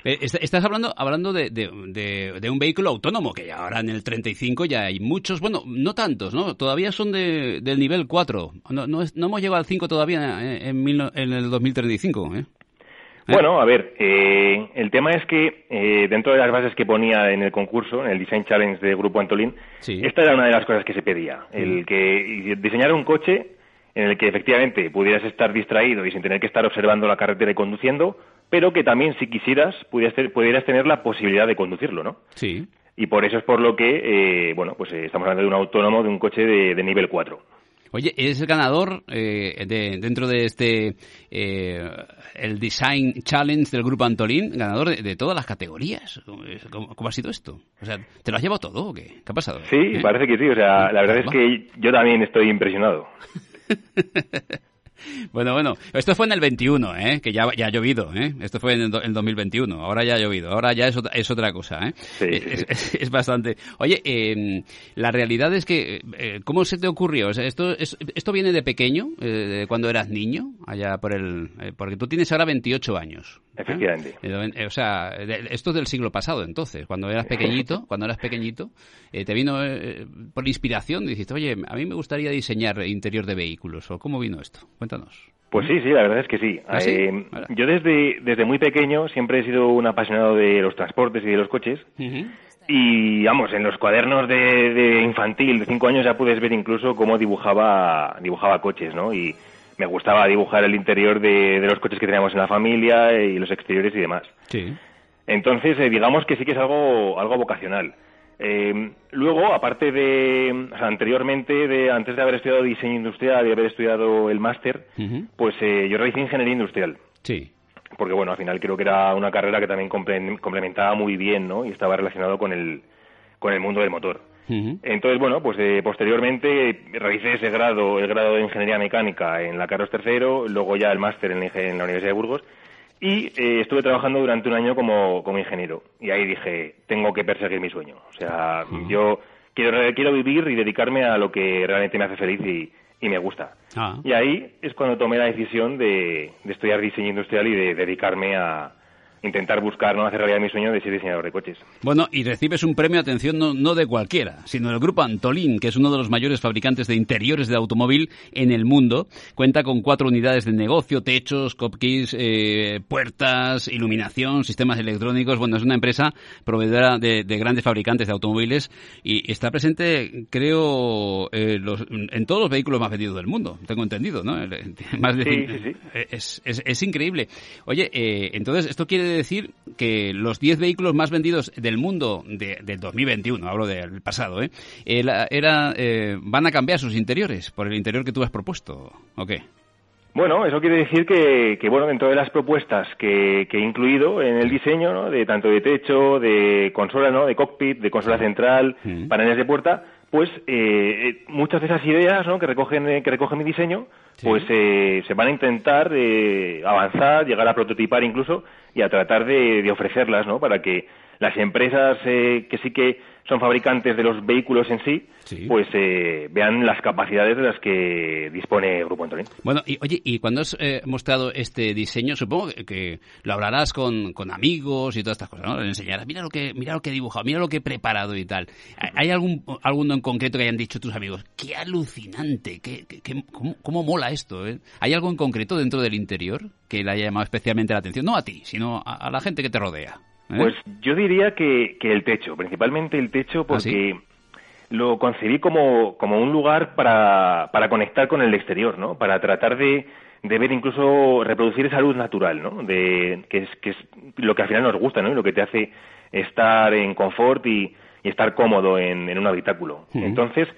eh, estás hablando hablando de, de, un vehículo autónomo, que ahora en el 35 ya hay muchos, bueno, no tantos, ¿no? Todavía son de, del nivel 4. No, no, hemos llegado al 5 todavía en, en, el 2035, ¿eh? ¿eh? Bueno, a ver, eh, el tema es que dentro de las bases que ponía en el concurso, en el Design Challenge de Grupo Antolín, esta era una de las cosas que se pedía, el que diseñar un coche en el que efectivamente pudieras estar distraído y sin tener que estar observando la carretera y conduciendo, pero que también si quisieras pudieras, tener la posibilidad de conducirlo, ¿no? Sí. Y por eso es por lo que, eh, bueno, pues eh, estamos hablando de un autónomo de un coche de, nivel 4. Oye, es el ganador eh, de, dentro de este el Design Challenge del grupo Antolín, ganador de, todas las categorías. ¿Cómo, ha sido esto? O sea, ¿te lo has llevado todo o qué? ¿Qué ha pasado? Sí, parece que sí. O sea, la verdad es que yo también estoy impresionado. Bueno, bueno, esto fue en el 21, ¿eh? que ya, ya ha llovido, ¿eh? esto fue en el, 2021, ahora ya ha llovido, ahora ya es otra, es otra cosa, ¿eh? Es, bastante. Oye, em, la realidad es que, eh, ¿cómo se te ocurrió? esto, ¿Esto viene de pequeño, de cuando eras niño, allá por el... porque tú tienes ahora 28 años. Efectivamente. o sea, esto es del siglo pasado, entonces, cuando eras pequeñito, cuando eras pequeñito, te vino por inspiración, dijiste, oye, a mí me gustaría diseñar interior de vehículos, ¿o cómo vino esto? Pues sí, sí, la verdad es que sí. ¿Ah, eh, yo desde, desde muy pequeño siempre he sido un apasionado de los transportes y de los coches. Y vamos, en los cuadernos de, infantil de cinco años ya puedes ver incluso cómo dibujaba, dibujaba coches, ¿no? Y me gustaba dibujar el interior de, los coches que teníamos en la familia y los exteriores y demás. Sí. Entonces, eh, digamos que sí que es algo, algo vocacional. Eh, luego, aparte de, o sea, anteriormente, de, antes de haber estudiado diseño industrial y haber estudiado el máster, pues eh, yo realicé ingeniería industrial. Sí. Porque, bueno, al final creo que era una carrera que también complementaba muy bien, ¿no? Y estaba relacionado con el, con el mundo del motor. Entonces, bueno, pues eh, posteriormente realicé ese grado, el grado de Ingeniería Mecánica en la Carlos III, luego ya el máster en, en la Universidad de Burgos, y eh, estuve trabajando durante un año como, como ingeniero. Y ahí dije, tengo que perseguir mi sueño. O sea, yo quiero, quiero vivir y dedicarme a lo que realmente me hace feliz y, y me gusta. Ah. Y ahí es cuando tomé la decisión de, de estudiar diseño industrial y de dedicarme a, intentar buscar, no hacer realidad mi sueño de ser diseñador de coches. Bueno, y recibes un premio, atención, no, no, de cualquiera, sino del grupo Antolín, que es uno de los mayores fabricantes de interiores de automóvil en el mundo. Cuenta con cuatro unidades de negocio, techos, copkeys, eh, puertas, iluminación, sistemas electrónicos. Bueno, es una empresa proveedora de, grandes fabricantes de automóviles y está presente, creo, eh, en todos los vehículos más vendidos del mundo, tengo entendido, ¿no? Más de, sí, sí, sí. Es, es, es, increíble. Oye, eh, entonces, esto quiere decir que los 10 vehículos más vendidos del mundo de, del 2021, hablo del pasado, ¿eh? Era, eh, van a cambiar sus interiores por el interior que tú has propuesto, ¿o qué? Bueno, eso quiere decir que, que, bueno, dentro de las propuestas que, que he incluido en el diseño, ¿no? de tanto de techo, de consola, ¿no? de cockpit, de consola central, paneles de puerta, pues eh, muchas de esas ideas ¿no? que recogen que recoge mi diseño pues eh, se van a intentar eh, avanzar llegar a prototipar incluso y a tratar de, de ofrecerlas no para que las empresas eh, que sí que son fabricantes de los vehículos en sí, pues eh, vean las capacidades de las que dispone Grupo Antolín. Bueno, y oye, y cuando has eh, mostrado este diseño, supongo que, lo hablarás con, con, amigos y todas estas cosas, ¿no? Le enseñarás, mira lo que, mira lo que he dibujado, mira lo que he preparado y tal. ¿Hay algún alguno en concreto que hayan dicho tus amigos? ¡Qué alucinante! ¡Qué, qué, cómo, mola esto! Eh? ¿Hay algo en concreto dentro del interior que le haya llamado especialmente la atención? No a ti, sino a la gente que te rodea. ¿Eh? Pues yo diría que, que, el techo, principalmente el techo, ¿Ah, porque lo concebí como, como un lugar para, para conectar con el exterior, ¿no? Para tratar de, de ver incluso reproducir esa luz natural, ¿no? De, que, es, que es lo que al final nos gusta, ¿no? Y lo que te hace estar en confort y, y estar cómodo en, en un habitáculo. Entonces,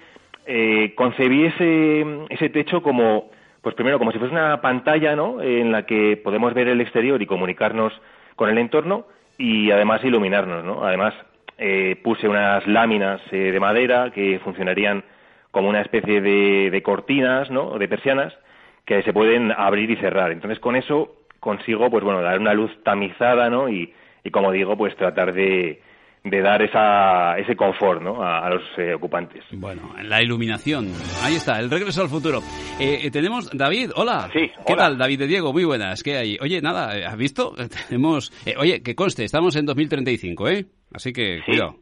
eh, concebí ese, ese techo como, pues primero, como si fuese una pantalla, ¿no? En la que podemos ver el exterior y comunicarnos con el entorno, y además iluminarnos, ¿no? Además eh, puse unas láminas eh, de madera que funcionarían como una especie de, cortinas, ¿no? De persianas que se pueden abrir y cerrar. Entonces con eso consigo, pues bueno, dar una luz tamizada, ¿no? Y, y como digo, pues tratar de, de dar esa, ese confort ¿no? a, los eh, ocupantes. Bueno, la iluminación. Ahí está, el regreso al futuro. Eh, eh tenemos David, hola. Sí, ¿Qué tal, David de Diego? Muy buenas. ¿Qué hay? Oye, nada, ¿has visto? Tenemos. oye, que conste, estamos en 2035, ¿eh? Así que, cuidado.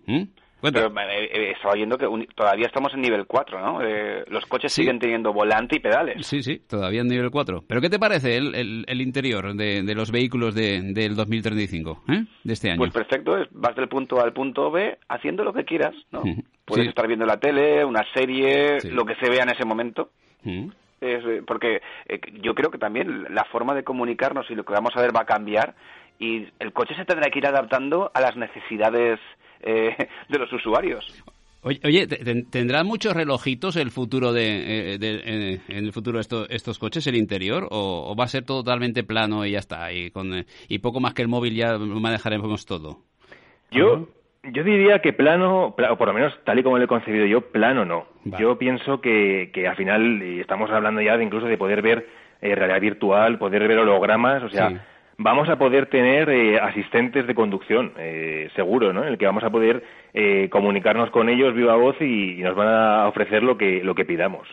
Pero eh, eh, estaba oyendo que todavía estamos en nivel 4, ¿no? Eh, los coches siguen teniendo volante y pedales. Sí, sí, todavía en nivel 4. ¿Pero qué te parece el, el, interior de, de, los vehículos de, del 2035, ¿eh? de este año? Pues perfecto, vas del punto A al punto B haciendo lo que quieras, ¿no? Puedes estar viendo la tele, una serie, lo que se vea en ese momento. porque yo creo que también la forma de comunicarnos y lo que vamos a ver va a cambiar y el coche se tendrá que ir adaptando a las necesidades eh, de los usuarios. Oye, ¿tendrá muchos relojitos el futuro de, eh, eh, en el futuro estos coches, el interior, o, va a ser totalmente plano y ya está, y, con, y poco más que el móvil ya manejaremos todo? Yo, yo diría que plano, o por lo menos tal y como lo he concebido yo, plano no. Yo pienso que, que al final, y estamos hablando ya de incluso de poder ver realidad virtual, poder ver hologramas, o sea vamos a poder tener eh, asistentes de conducción, eh, seguro, ¿no? En el que vamos a poder eh, comunicarnos con ellos viva voz y, nos van a ofrecer lo que, lo que pidamos.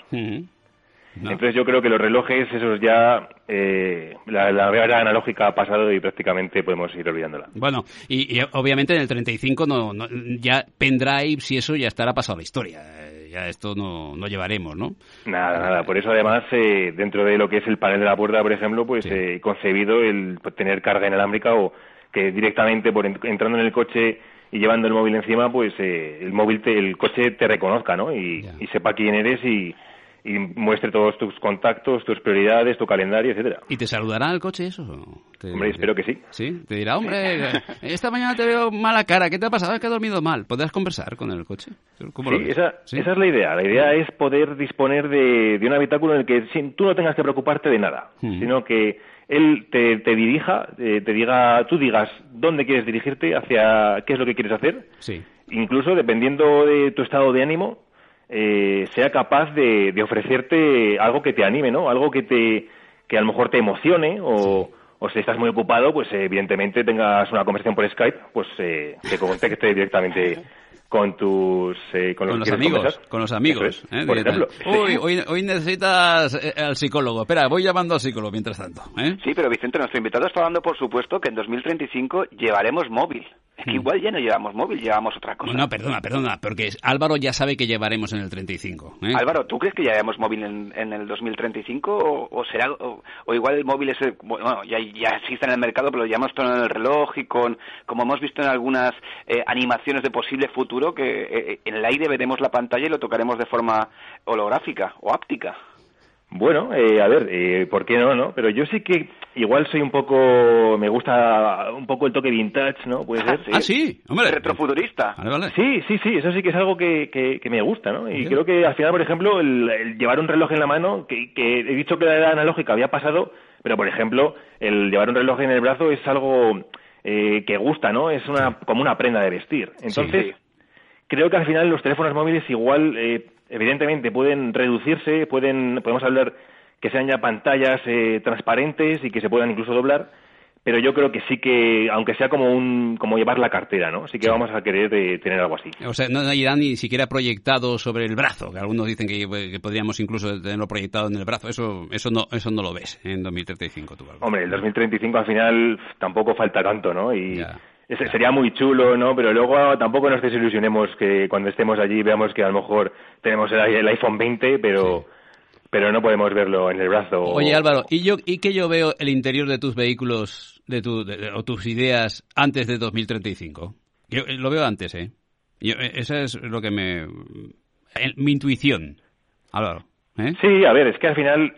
Entonces yo creo que los relojes, esos ya, la, la analógica ha pasado y prácticamente podemos ir olvidándola. Bueno, y, obviamente en el 35 no, no, ya pendrives y eso ya estará pasado la historia ya esto no, no llevaremos, ¿no? Nada, nada. Por eso, además, eh, dentro de lo que es el panel de la puerta, por ejemplo, pues he concebido el tener carga inalámbrica o que directamente por entrando en el coche y llevando el móvil encima, pues eh, el móvil, el coche te reconozca, ¿no? Y, sepa quién eres y, y muestre todos tus contactos, tus prioridades, tu calendario, etcétera. ¿Y te saludará el coche eso? hombre, espero que sí. Sí, te dirá, hombre, esta mañana te veo mala cara, ¿qué te ha pasado? ¿Es que he dormido mal? ¿Podrás conversar con el coche? sí, esa, esa es la idea. La idea es poder disponer de, de un habitáculo en el que tú no tengas que preocuparte de nada, hmm. sino que él te, te dirija, eh, te diga, tú digas dónde quieres dirigirte, hacia qué es lo que quieres hacer. Sí. Incluso dependiendo de tu estado de ánimo, eh, sea capaz de, ofrecerte algo que te anime, ¿no? Algo que te que a lo mejor te emocione o, o si estás muy ocupado, pues evidentemente tengas una conversación por Skype, pues eh, te contacte directamente con tus eh, con, los, amigos con los amigos ¿eh? por ejemplo. Uy, hoy, hoy necesitas eh, al psicólogo. Espera voy llamando al psicólogo mientras tanto ¿eh? sí pero Vicente nuestro invitado está hablando por supuesto que en 2035 llevaremos móvil es que mm. igual ya no llevamos móvil, llevamos otra cosa. No, perdona, perdona, porque Álvaro ya sabe que llevaremos en el 35. ¿eh? Álvaro, ¿tú crees que llevaremos móvil en, el 2035 o, o será o, igual el móvil es bueno, ya, ya existe en el mercado, pero lo llevamos todo en el reloj y con como hemos visto en algunas eh, animaciones de posible futuro que eh, en el aire veremos la pantalla y lo tocaremos de forma holográfica o áptica. Bueno, eh, a ver, eh, ¿por qué no, no? Pero yo sí que igual soy un poco, me gusta un poco el toque vintage, ¿no? Puede ser. Ah, sí, hombre. Retrofuturista. Sí, sí, sí, eso sí que es algo que, que, me gusta, ¿no? Y creo que al final, por ejemplo, el, llevar un reloj en la mano, que, que he dicho que la edad analógica había pasado, pero por ejemplo, el llevar un reloj en el brazo es algo eh, que gusta, ¿no? Es una como una prenda de vestir. Entonces, creo que al final los teléfonos móviles igual eh, evidentemente pueden reducirse, pueden, podemos hablar que sean ya pantallas eh, transparentes y que se puedan incluso doblar, pero yo creo que sí que, aunque sea como un, como llevar la cartera, ¿no? Sí que vamos a querer eh, tener algo así. O sea, no irá ni siquiera proyectado sobre el brazo, que algunos dicen que, podríamos incluso tenerlo proyectado en el brazo. Eso, eso no, eso no lo ves en 2035, tú. Hombre, el 2035 al final tampoco falta tanto, ¿no? Y sería muy chulo, ¿no? Pero luego tampoco nos desilusionemos que cuando estemos allí veamos que a lo mejor tenemos el, iPhone 20, pero... pero no podemos verlo en el brazo. Oye Álvaro, ¿y yo y que yo veo el interior de tus vehículos de tu, o tus ideas antes de 2035? Yo eh, lo veo antes, ¿eh? Yo, eh, esa es lo que me mi intuición. Álvaro. ¿eh? Sí, a ver, es que al final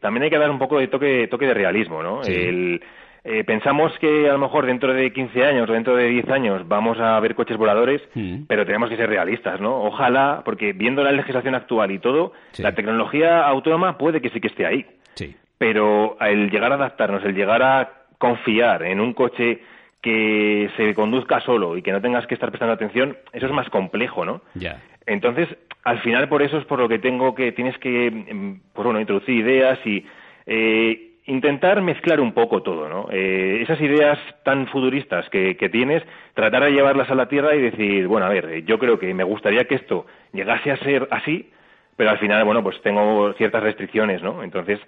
también hay que dar un poco de toque toque de realismo, ¿no? El eh, pensamos que a lo mejor dentro de 15 años o dentro de 10 años vamos a ver coches voladores, mm. pero tenemos que ser realistas, ¿no? Ojalá, porque viendo la legislación actual y todo, la tecnología autónoma puede que sí que esté ahí. Sí. Pero el llegar a adaptarnos, el llegar a confiar en un coche que se conduzca solo y que no tengas que estar prestando atención, eso es más complejo, ¿no? Ya. Entonces, al final por eso es por lo que tengo que tienes que, mm, pues bueno, introducir ideas y eh, intentar mezclar un poco todo, ¿no? Eh, esas ideas tan futuristas que, que, tienes, tratar de llevarlas a la Tierra y decir, bueno, a ver, yo creo que me gustaría que esto llegase a ser así, pero al final, bueno, pues tengo ciertas restricciones, ¿no? Entonces,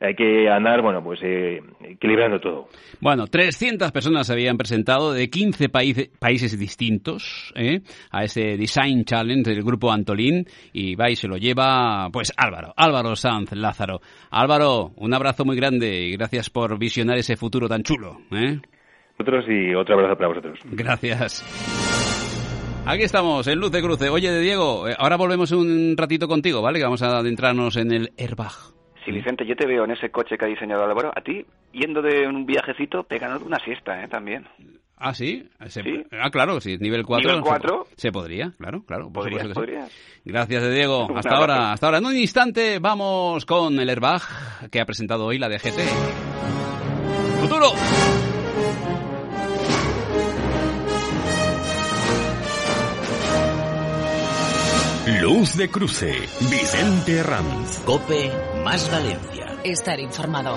hay que andar, bueno, pues eh, equilibrando todo. Bueno, 300 personas se habían presentado de 15 países distintos ¿eh? a ese Design Challenge del grupo Antolín y va y se lo lleva, pues Álvaro, Álvaro Sanz Lázaro. Álvaro, un abrazo muy grande y gracias por visionar ese futuro tan chulo. ¿eh? Nosotros y otro abrazo para vosotros. Gracias. Aquí estamos, en Luz de Cruce. Oye, de Diego, eh, ahora volvemos un ratito contigo, ¿vale? Que vamos a adentrarnos en el airbag. Sí, Vicente, yo te veo en ese coche que ha diseñado Álvaro, a ti yendo de un viajecito pegando una siesta, ¿eh? También. Ah, sí. Ah, claro, sí, nivel 4. Nivel 4. Se, podría, claro, claro. Podrías, podrías. Gracias, Diego. Hasta ahora, hasta ahora. En un instante vamos con el airbag que ha presentado hoy la DGT. ¡Futuro! Luz de Cruce, Vicente Ranz. Cope más Valencia. Estar informado.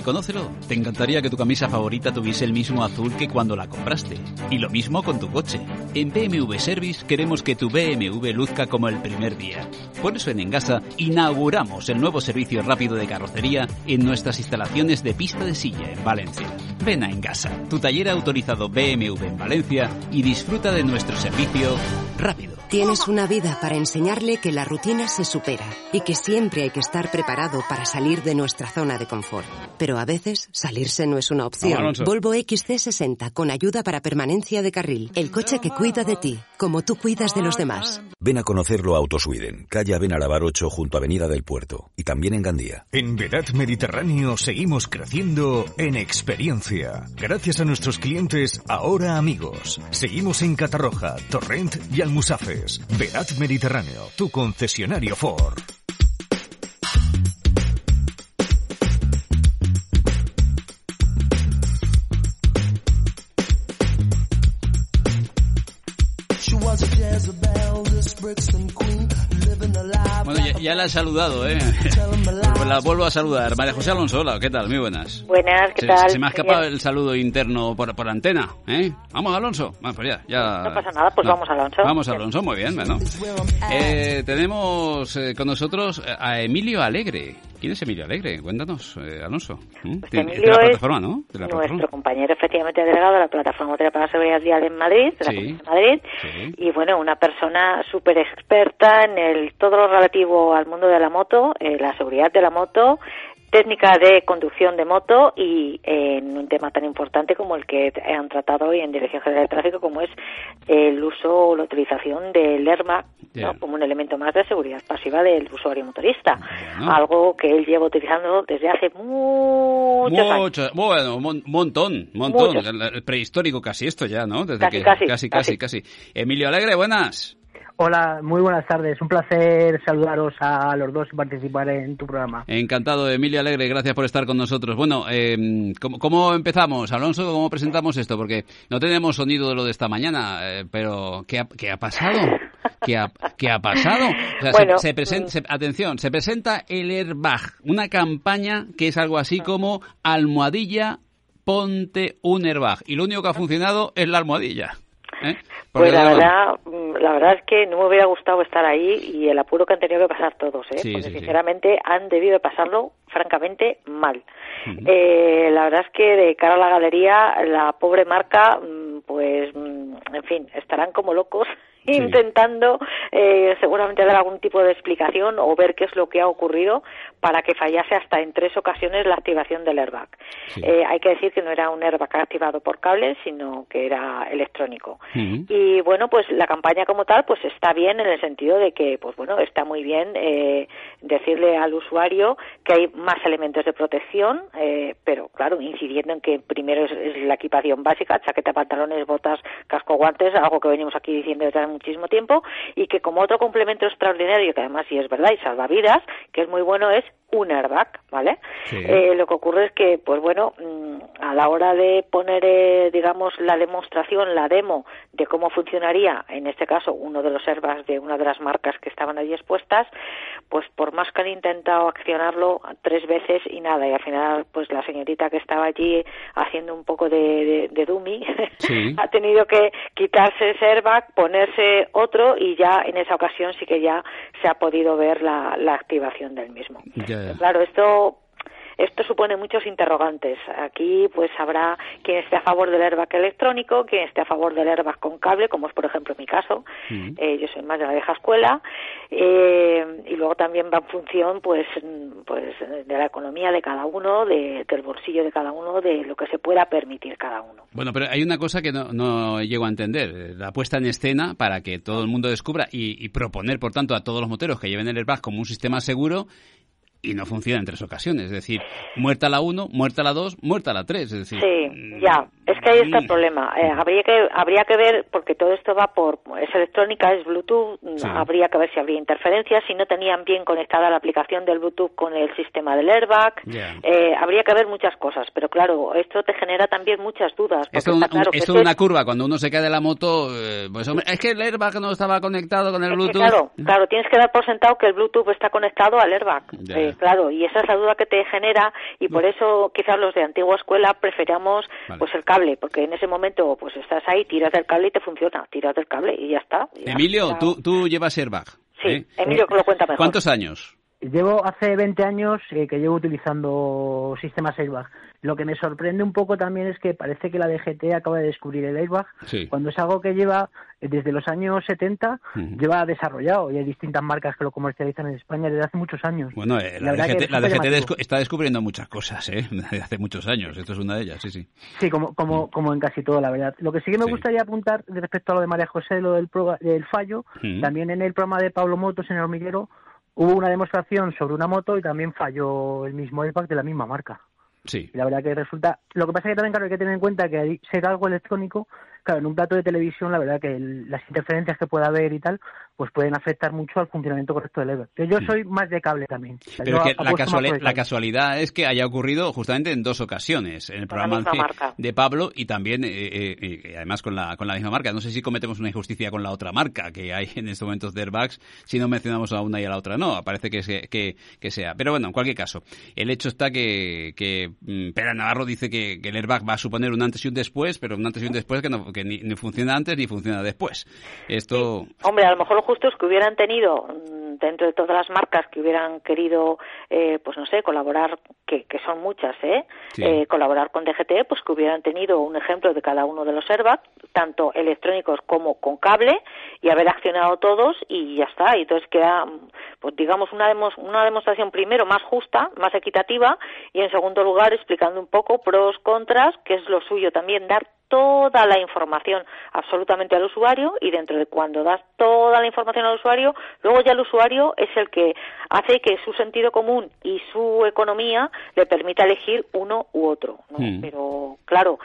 Reconócelo. Te encantaría que tu camisa favorita tuviese el mismo azul que cuando la compraste. Y lo mismo con tu coche. En BMW Service queremos que tu BMW luzca como el primer día. Por eso en Engasa inauguramos el nuevo servicio rápido de carrocería en nuestras instalaciones de pista de silla en Valencia. Ven a Engasa, tu taller autorizado BMW en Valencia y disfruta de nuestro servicio rápido. Tienes una vida para enseñarle que la rutina se supera y que siempre hay que estar preparado para salir de nuestra zona de confort. Pero a veces salirse no es una opción. Volvo XC60 con ayuda para permanencia de carril. El coche que cuida de ti, como tú cuidas de los demás. Ven a conocerlo a Autosweden, calle Avenalabar 8 junto a Avenida del Puerto y también en Gandía. En Vedat Mediterráneo seguimos creciendo en experiencia. Gracias a nuestros clientes, ahora amigos. Seguimos en Catarroja, Torrent y Almusafes. Verat Mediterráneo, tu concesionario Ford. Bueno, ya, ya, la he saludado, ¿eh? Pues la vuelvo a saludar. María José Alonso, hola, ¿qué tal? Muy buenas. Buenas, ¿qué se, tal? Se me ha escapado el saludo interno por, por antena, ¿eh? Vamos, Alonso. Bueno, pues ya, ya... No pasa nada, pues no. vamos, Alonso. Vamos, Alonso, muy bien, bueno. Eh, tenemos eh, con nosotros a Emilio Alegre. ¿Quién es Emilio Alegre? Cuéntanos, eh, Alonso. Pues Emilio de la plataforma, es ¿no? De la nuestro plataforma. compañero, efectivamente, delegado de la Plataforma para la Seguridad Vial en Madrid, de la sí. de Madrid, sí. y bueno, una persona súper experta en el todo lo relativo al mundo de la moto, eh, la seguridad de la moto, técnica de conducción de moto y en un tema tan importante como el que han tratado hoy en Dirección General de Tráfico, como es el uso o la utilización del yeah. ¿no? como un elemento más de seguridad pasiva del usuario motorista. Bueno. Algo que él lleva utilizando desde hace muchos Mucho, años. Bueno, un montón, montón. El, el, prehistórico casi esto ya, ¿no? Desde casi, que, casi, casi, casi, casi. Emilio Alegre, buenas. Hola, muy buenas tardes. Un placer saludaros a los dos y participar en tu programa. Encantado, Emilio Alegre. Gracias por estar con nosotros. Bueno, eh, ¿cómo, ¿cómo, empezamos? Alonso, ¿cómo presentamos esto? Porque no tenemos sonido de lo de esta mañana, eh, pero ¿qué ha, ¿qué ha, pasado? ¿Qué ha, qué ha pasado? O sea, bueno, se, se presenta, se, atención, se presenta el Airbag, una campaña que es algo así como almohadilla, ponte un airbag. Y lo único que ha funcionado es la almohadilla. Pues la verdad, mm, la verdad es que no me hubiera gustado estar ahí y el apuro que han tenido que pasar todos, ¿eh? Sí, porque sí, sinceramente sí. han debido de pasarlo francamente mal. Uh -huh. eh, la verdad es que de cara a la galería, la pobre marca, mm, pues, mm, en fin, estarán como locos Sí. intentando eh, seguramente dar algún tipo de explicación o ver qué es lo que ha ocurrido para que fallase hasta en tres ocasiones la activación del airbag. Sí. Eh, hay que decir que no era un airbag activado por cable, sino que era electrónico. Uh -huh. Y bueno, pues la campaña como tal, pues está bien en el sentido de que, pues bueno, está muy bien eh, decirle al usuario que hay más elementos de protección, eh, pero claro, incidiendo en que primero es, es, la equipación básica, chaqueta, pantalones, botas, casco, guantes, algo que venimos aquí diciendo desde muchísimo tiempo, y que como otro complemento extraordinario, que además sí es verdad y salva vidas, que es muy bueno, es un airbag, ¿vale? Sí. Eh, lo que ocurre es que, pues bueno, mm, a la hora de poner, eh, digamos, la demostración, la demo de cómo funcionaría, en este caso, uno de los airbags de una de las marcas que estaban allí expuestas, pues por más que han intentado accionarlo tres veces y nada, y al final, pues la señorita que estaba allí haciendo un poco de, de, de dummy, sí. ha tenido que quitarse ese airbag, ponerse otro y ya en esa ocasión sí que ya se ha podido ver la, la activación del mismo. Claro, esto esto supone muchos interrogantes. Aquí pues habrá quien esté a favor del airbag electrónico, quien esté a favor del airbag con cable, como es por ejemplo mi caso. Mm. Eh, yo soy más de la vieja escuela. Eh, y luego también va en función pues, pues de la economía de cada uno, de, del bolsillo de cada uno, de lo que se pueda permitir cada uno. Bueno, pero hay una cosa que no, no llego a entender. La puesta en escena para que todo el mundo descubra y, y proponer, por tanto, a todos los moteros que lleven el airbag como un sistema seguro y no funciona en tres ocasiones. Es decir, muerta la 1, muerta la 2, muerta la 3. Es decir, sí, ya. Es que ahí está el problema. Eh, habría que habría que ver porque todo esto va por es electrónica, es Bluetooth. Habría que ver si habría interferencias, si no tenían bien conectada la aplicación del Bluetooth con el sistema del airbag. Eh, habría que ver muchas cosas, pero claro, esto te genera también muchas dudas. Esto, es una curva. Cuando uno se cae de la moto, eh, pues es que el airbag no estaba conectado con el Bluetooth. claro, claro, tienes que dar por sentado que el Bluetooth está conectado al airbag. claro, y esa es la duda que te genera y por eso quizás los de antigua escuela preferamos pues el cable, porque en ese momento pues estás ahí, tiras del cable y te funciona, tiras del cable y ya está. Emilio, Tú, tú llevas airbag. Sí, ¿eh? Emilio que lo cuenta mejor. ¿Cuántos años? Llevo hace 20 años eh, que llevo utilizando sistemas airbag. Lo que me sorprende un poco también es que parece que la DGT acaba de descubrir el airbag, cuando es algo que lleva eh, desde los años 70, lleva desarrollado y hay distintas marcas que lo comercializan en España desde hace muchos años. Bueno, eh, la, DGT, está descubriendo muchas cosas, ¿eh? Desde hace muchos años, esto es una de ellas, sí, sí. Sí, como, como, como en casi todo, la verdad. Lo que sí que me gustaría apuntar respecto a lo de María José, lo del, del fallo, también en el programa de Pablo Motos en el hormiguero hubo una demostración sobre una moto y también falló el mismo airbag de la misma marca. Sí. la verdad que resulta. Lo que pasa es que también claro, hay que tener en cuenta que ser algo electrónico claro, en un plato de televisión la verdad que las interferencias que pueda haber y tal, pues pueden afectar mucho al funcionamiento correcto del Ever. Yo soy más de cable también. Pero que la, casualidad es que haya ocurrido justamente en dos ocasiones, en el programa de, Pablo y también, eh, eh, además con la, con la misma marca. No sé si cometemos una injusticia con la otra marca que hay en estos momentos de airbags, si no mencionamos a una y a la otra no, parece que, que, que sea. Pero bueno, en cualquier caso, el hecho está que, que mm, Pera Navarro dice que, que el airbag va a suponer un antes y un después, pero un antes y un después que no, que ni, funciona antes ni funciona después. Esto... Hombre, a lo mejor lo justo es que hubieran tenido, mm, dentro de todas las marcas que hubieran querido, eh, pues no sé, colaborar, que, que son muchas, ¿eh? ¿eh? Colaborar con DGT, pues que hubieran tenido un ejemplo de cada uno de los airbags, tanto electrónicos como con cable, y haber accionado todos y ya está. Y entonces queda, pues digamos, una, una demostración primero más justa, más equitativa, y en segundo lugar explicando un poco pros, contras, que es lo suyo también dar toda la información absolutamente al usuario y dentro de cuando das toda la información al usuario, luego ya el usuario es el que hace que su sentido común y su economía le permita elegir uno u otro. Hmm. Pero claro,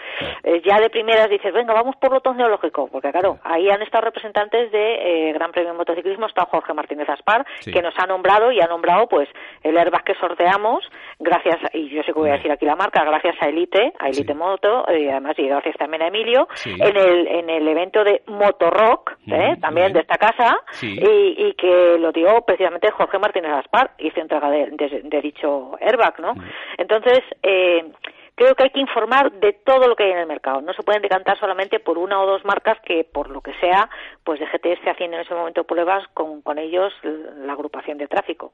eh, ya de primeras dices, venga, vamos por lo tecnológico, porque claro, ahí han estado representantes de eh, Gran Premio de Motociclismo, está Jorge Martínez Aspar, que nos ha nombrado y ha nombrado pues el airbag que sorteamos, gracias, y yo sé que voy a decir aquí la marca, gracias a Elite, a Elite Moto, y además y gracias también Emilio, en, el, en el evento de Motorrock, ¿eh? también de esta casa, y, que lo dio precisamente Jorge Martínez Aspar, hizo entrega de, de, dicho airbag, ¿no? Entonces, eh, creo que hay que informar de todo lo que hay en el mercado. No se pueden decantar solamente por una o dos marcas que, por lo que sea, pues DGT esté haciendo en ese momento pruebas con, con ellos la agrupación de tráfico.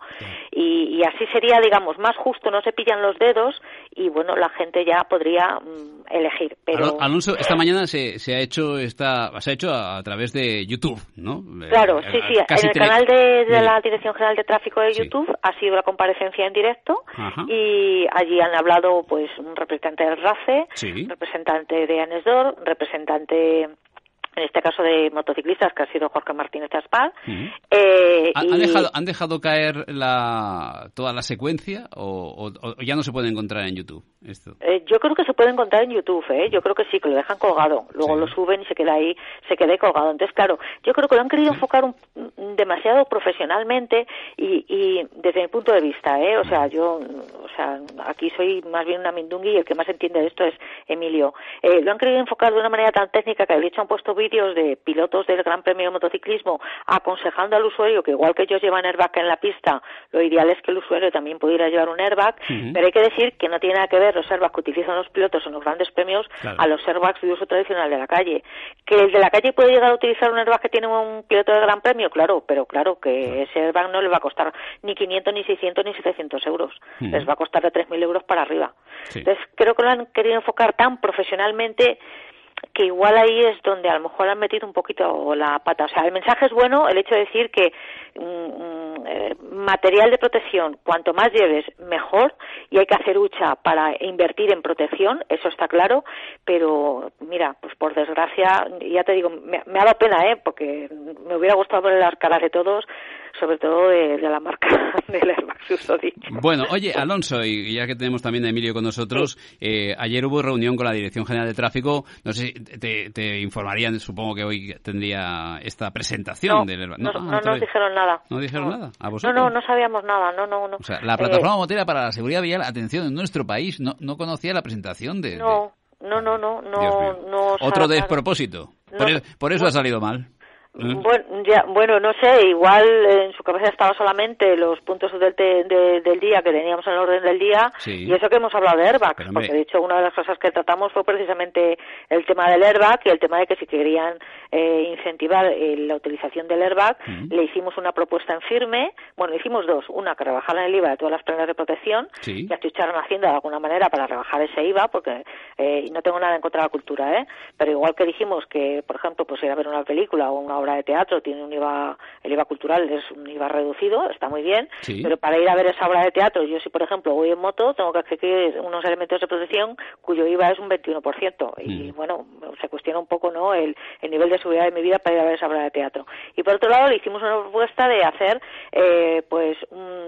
Y, así sería, digamos, más justo, no se pillan los dedos y, bueno, la gente ya podría mm, elegir. Pero... Alonso, esta mañana se, se, ha hecho esta, se ha hecho a, través de YouTube, ¿no? Claro, eh, sí, sí. en el canal de, la Dirección General de Tráfico de YouTube ha sido la comparecencia en directo y allí han hablado, pues, un representante del RACE, representante de ANESDOR, representante en este caso de motociclistas, que ha sido Jorge Martínez Aspal. Eh, ¿Han, dejado, ¿Han, dejado, caer la, toda la secuencia o, ya no se puede encontrar en YouTube? Esto? Eh, yo creo que se puede encontrar en YouTube, ¿eh? yo creo que sí, que lo dejan colgado, luego lo suben y se queda ahí, se quede colgado. Entonces, claro, yo creo que lo han querido enfocar demasiado profesionalmente y, y, desde mi punto de vista, ¿eh? o sea, yo, o sea, aquí soy más bien una mindungui y el que más entiende de esto es Emilio. Eh, lo han querido enfocar de una manera tan técnica que de hecho han puesto vídeos de pilotos del Gran Premio de Motociclismo aconsejando al usuario que igual que ellos llevan airbag en la pista, lo ideal es que el usuario también pudiera llevar un airbag, pero hay que decir que no tiene nada que ver los airbags que utilizan los pilotos en los grandes premios a los airbags de uso tradicional de la calle. Que el de la calle puede llegar a utilizar un airbag que tiene un piloto de Gran Premio, claro, pero claro que ese airbag no le va a costar ni 500, ni 600, ni 700 euros. Les va a costar de 3.000 euros para arriba. Entonces, creo que lo han querido enfocar tan profesionalmente que igual ahí es donde a lo mejor han metido un poquito la pata. O sea, el mensaje es bueno, el hecho de decir que mm, mm, eh, material de protección, cuanto más lleves, mejor, y hay que hacer hucha para invertir en protección, eso está claro, pero mira, pues por desgracia, ya te digo, me, ha dado pena, ¿eh? porque me hubiera gustado ver las caras de todos, sobre todo de, la marca del Airbag Bueno, oye, Alonso, y ya que tenemos también a Emilio con nosotros, eh, ayer hubo reunión con la Dirección General de Tráfico, no sé, te, te informarían, supongo que hoy tendría esta presentación del Airbag. No, no, nos dijeron nada. ¿No dijeron nada? ¿A vosotros? No, no, no sabíamos nada, no, no, no. O sea, la plataforma eh, motera para la seguridad vial, atención, en nuestro país no, no conocía la presentación de... No, no, no, no, no, no Otro despropósito. Por, e, por eso ha salido mal. ¿Eh? Bueno, ya, bueno, no sé, igual en su cabeza estaba solamente los puntos del, del día que teníamos en el orden del día y eso que hemos hablado de airbag, porque de hecho una de las cosas que tratamos fue precisamente el tema del airbag y el tema de que si querían eh, incentivar eh, la utilización del airbag, le hicimos una propuesta en firme, bueno, hicimos dos, una que rebajaran el IVA de todas las prendas de protección, y que achucharon Hacienda de alguna manera para rebajar ese IVA, porque no tengo nada en contra de la cultura, ¿eh? pero igual que dijimos que, por ejemplo, pues ir a ver una película o una obra de teatro tiene un IVA, el IVA cultural es un IVA reducido, está muy bien, pero para ir a ver esa obra de teatro, yo si por ejemplo voy en moto, tengo que adquirir unos elementos de protección cuyo IVA es un 21%. Y mm. bueno, se cuestiona un poco no el, nivel de seguridad de mi vida para ir a ver esa obra de teatro. Y por otro lado, le hicimos una propuesta de hacer, eh, pues,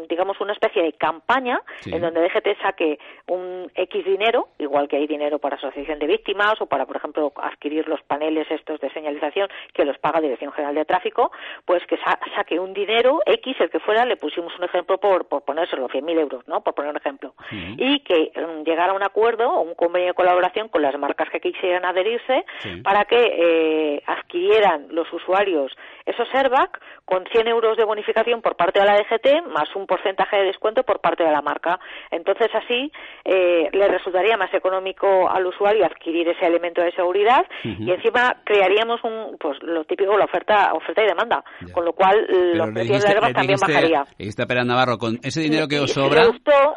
digamos, una especie de campaña en donde DGT saque un X dinero, igual que hay dinero para asociación de víctimas o para, por ejemplo, adquirir los paneles estos de señalización que los paga Dirección General de Tráfico, pues que saque un dinero X, el que fuera, le pusimos un ejemplo por, por ponérselo, 100.000 euros, ¿no? Por poner un ejemplo. Y que mm, llegara a un acuerdo o un convenio de colaboración con las marcas que quisieran adherirse para que eh, adquirieran los usuarios esos airbag con 100 euros de bonificación por parte de la DGT más un porcentaje de descuento por parte de la marca. Entonces así eh, le resultaría más económico al usuario adquirir ese elemento de seguridad y encima crearíamos un, pues lo típico, la oferta, oferta y demanda, con lo cual los precios de airbag también bajaría. Dijiste Pérez Navarro, con ese dinero que os sobra,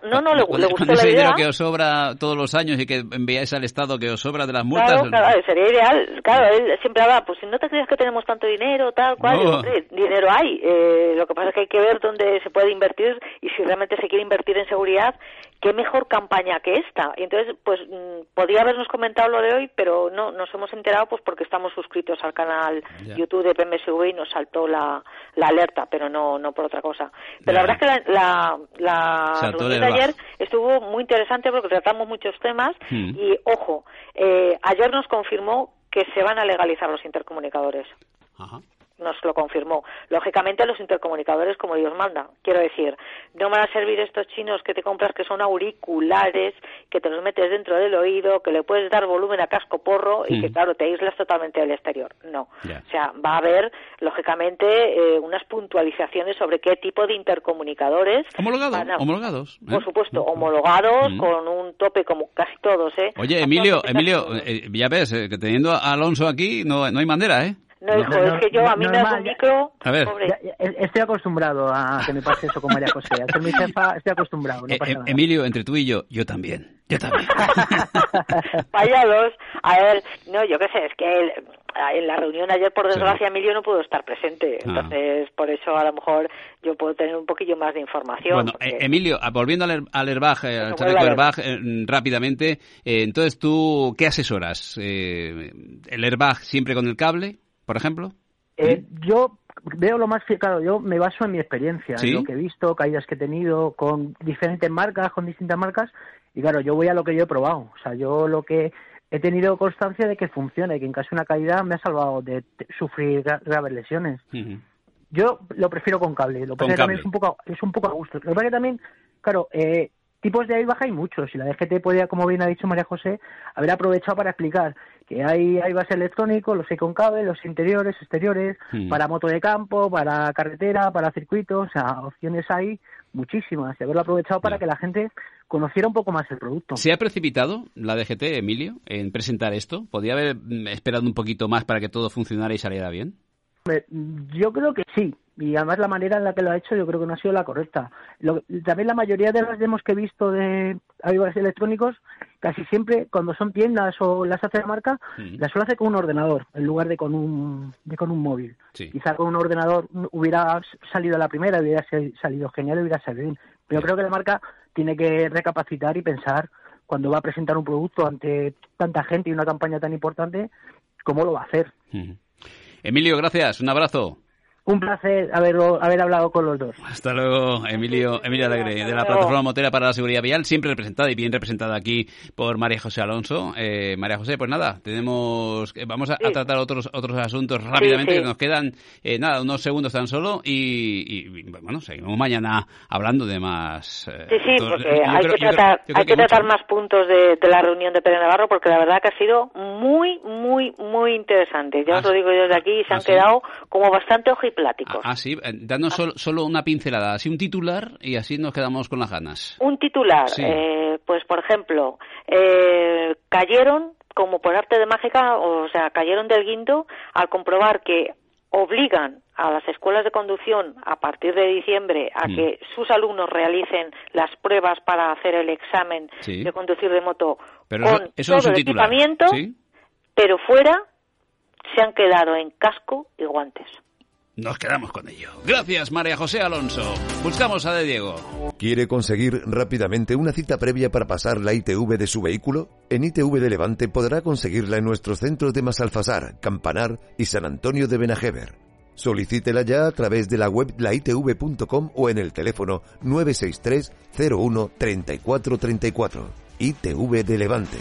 no, no, le, gustó con ese dinero que os sobra todos los años y que enviáis al Estado que os sobra de las multas. Claro, claro, sería ideal. Claro, él siempre habla, pues si no te crees que tenemos tanto dinero, tal cual, dinero hay. Eh, lo que pasa es que hay que ver dónde se puede invertir y si realmente se quiere invertir en seguridad, qué mejor campaña que esta. Y entonces, pues mm, podía habernos comentado lo de hoy, pero no, nos hemos enterado pues porque estamos suscritos al canal YouTube de PMSV y nos saltó la, la alerta, pero no, no por otra cosa. Pero la verdad es que la, la, reunión de ayer estuvo muy interesante porque tratamos muchos temas hmm. y, ojo, eh, ayer nos confirmó que se van a legalizar los intercomunicadores. Ajá nos lo confirmó. Lógicamente los intercomunicadores como Dios manda. Quiero decir, no van a servir estos chinos que te compras que son auriculares, que te los metes dentro del oído, que le puedes dar volumen a casco porro y que claro, te aíslas totalmente del exterior. No. O sea, va a haber lógicamente eh, unas puntualizaciones sobre qué tipo de intercomunicadores. homologados. ¿eh? Por supuesto, homologados mm. con un tope como casi todos, ¿eh? Oye, Emilio, Emilio, eh, ya ves que teniendo a Alonso aquí no, no hay manera, ¿eh? No, hijo, es que yo a mí me da un micro. A ver. estoy acostumbrado a que me pase eso con María José. A ser mi jefa, estoy acostumbrado. No eh, eh, Emilio, entre tú y yo, yo también. Yo también. Vaya dos. A ver, no, yo qué sé, es que en la reunión ayer, por desgracia, Emilio no pudo estar presente. Ah. Entonces, por eso a lo mejor yo puedo tener un poquillo más de información. Bueno, eh, Emilio, ah, volviendo al, al airbag, al chaleco airbag, rápidamente, entonces tú, ¿qué asesoras? ¿El airbag siempre con el cable? Por ejemplo? Eh, yo veo lo más claro, yo me baso en mi experiencia, en lo que he visto, caídas que he tenido con diferentes marcas, con distintas marcas, y claro, yo voy a lo que yo he probado, o sea, yo lo que he tenido constancia de que funciona y que en caso de una caída me ha salvado de sufrir graves lesiones. Yo lo prefiero con cable, lo también es un poco es un poco a gusto. Lo que también, claro, eh, tipos de baja hay muchos y la DGT podría, como bien ha dicho María José, haber aprovechado para explicar que hay, hay base electrónico, los hay con cable, los interiores, exteriores, hmm. para moto de campo, para carretera, para circuitos, o sea, opciones hay muchísimas y haberlo aprovechado para que la gente conociera un poco más el producto. ¿Se ha precipitado la DGT, Emilio, en presentar esto? ¿Podría haber mm, esperado un poquito más para que todo funcionara y saliera bien? Yo creo que sí, y además la manera en la que lo ha hecho yo creo que no ha sido la correcta. también la mayoría de las demos que he visto de avivadores electrónicos, casi siempre cuando son tiendas o las hace la marca, las suele hacer con un ordenador en lugar de con un, de con un móvil. Quizá con un ordenador hubiera salido la primera, hubiera salido genial, hubiera salido bien. Pero creo que la marca tiene que recapacitar y pensar cuando va a presentar un producto ante tanta gente y una campaña tan importante, cómo lo va a hacer. Emilio, gracias. Un abrazo. Un placer haber, haber hablado con los dos. Hasta luego, Emilio, Emilio Alegre, de la Plataforma Motera para la Seguridad Vial, siempre representada y bien representada aquí por María José Alonso. Eh, María José, pues nada, tenemos, vamos a, tratar otros otros asuntos rápidamente, que nos quedan eh, nada, unos segundos tan solo y, bueno, seguimos mañana hablando de más. Eh, sí, sí, porque hay, que tratar, hay que, tratar más puntos de, la reunión de Pérez Navarro porque la verdad que ha sido muy, muy, muy interesante. Ya os lo digo yo desde aquí, se han ¿Ah, quedado como bastante ojitos Ah, sí, eh, danos solo, una pincelada, así un titular y así nos quedamos con las ganas. Un titular, eh, pues por ejemplo, eh, cayeron como por arte de mágica, o sea, cayeron del guindo al comprobar que obligan a las escuelas de conducción a partir de diciembre a mm. que sus alumnos realicen las pruebas para hacer el examen de conducir de moto con todo el equipamiento, pero fuera se han quedado en casco y guantes. Nos quedamos con ello. Gracias, María José Alonso. Buscamos a De Diego. ¿Quiere conseguir rápidamente una cita previa para pasar la ITV de su vehículo? En ITV de Levante podrá conseguirla en nuestros centros de Masalfasar, Campanar y San Antonio de Benajever. Solicítela ya a través de la web laitv.com o en el teléfono 963 01 3434. ITV de Levante.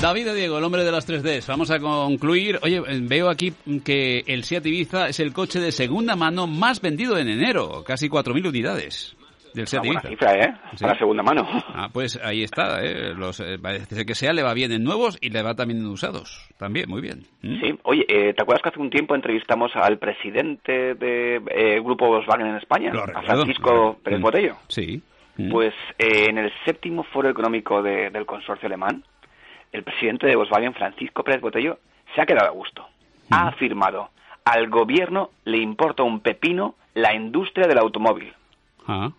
David Diego, el hombre de las 3Ds. Vamos a concluir. Oye, veo aquí que el Seat Ibiza es el coche de segunda mano más vendido en enero. Casi 4.000 unidades. Del Seat Una buena cifra, ¿eh? Para segunda mano. Ah, pues ahí está, ¿eh? Los, eh, parece que sea le va bien en nuevos y le va también en usados. También, muy bien. ¿Mm? Sí, oye, eh, ¿te acuerdas que hace un tiempo entrevistamos al presidente del de, Grupo Volkswagen en España? a Francisco Pérez. Botello. Sí. Mm. Pues en el séptimo foro económico del consorcio alemán, el presidente de Volkswagen, Francisco Pérez Botello, se ha quedado a gusto. Ha afirmado, al gobierno le importa un pepino la industria del automóvil. Ah.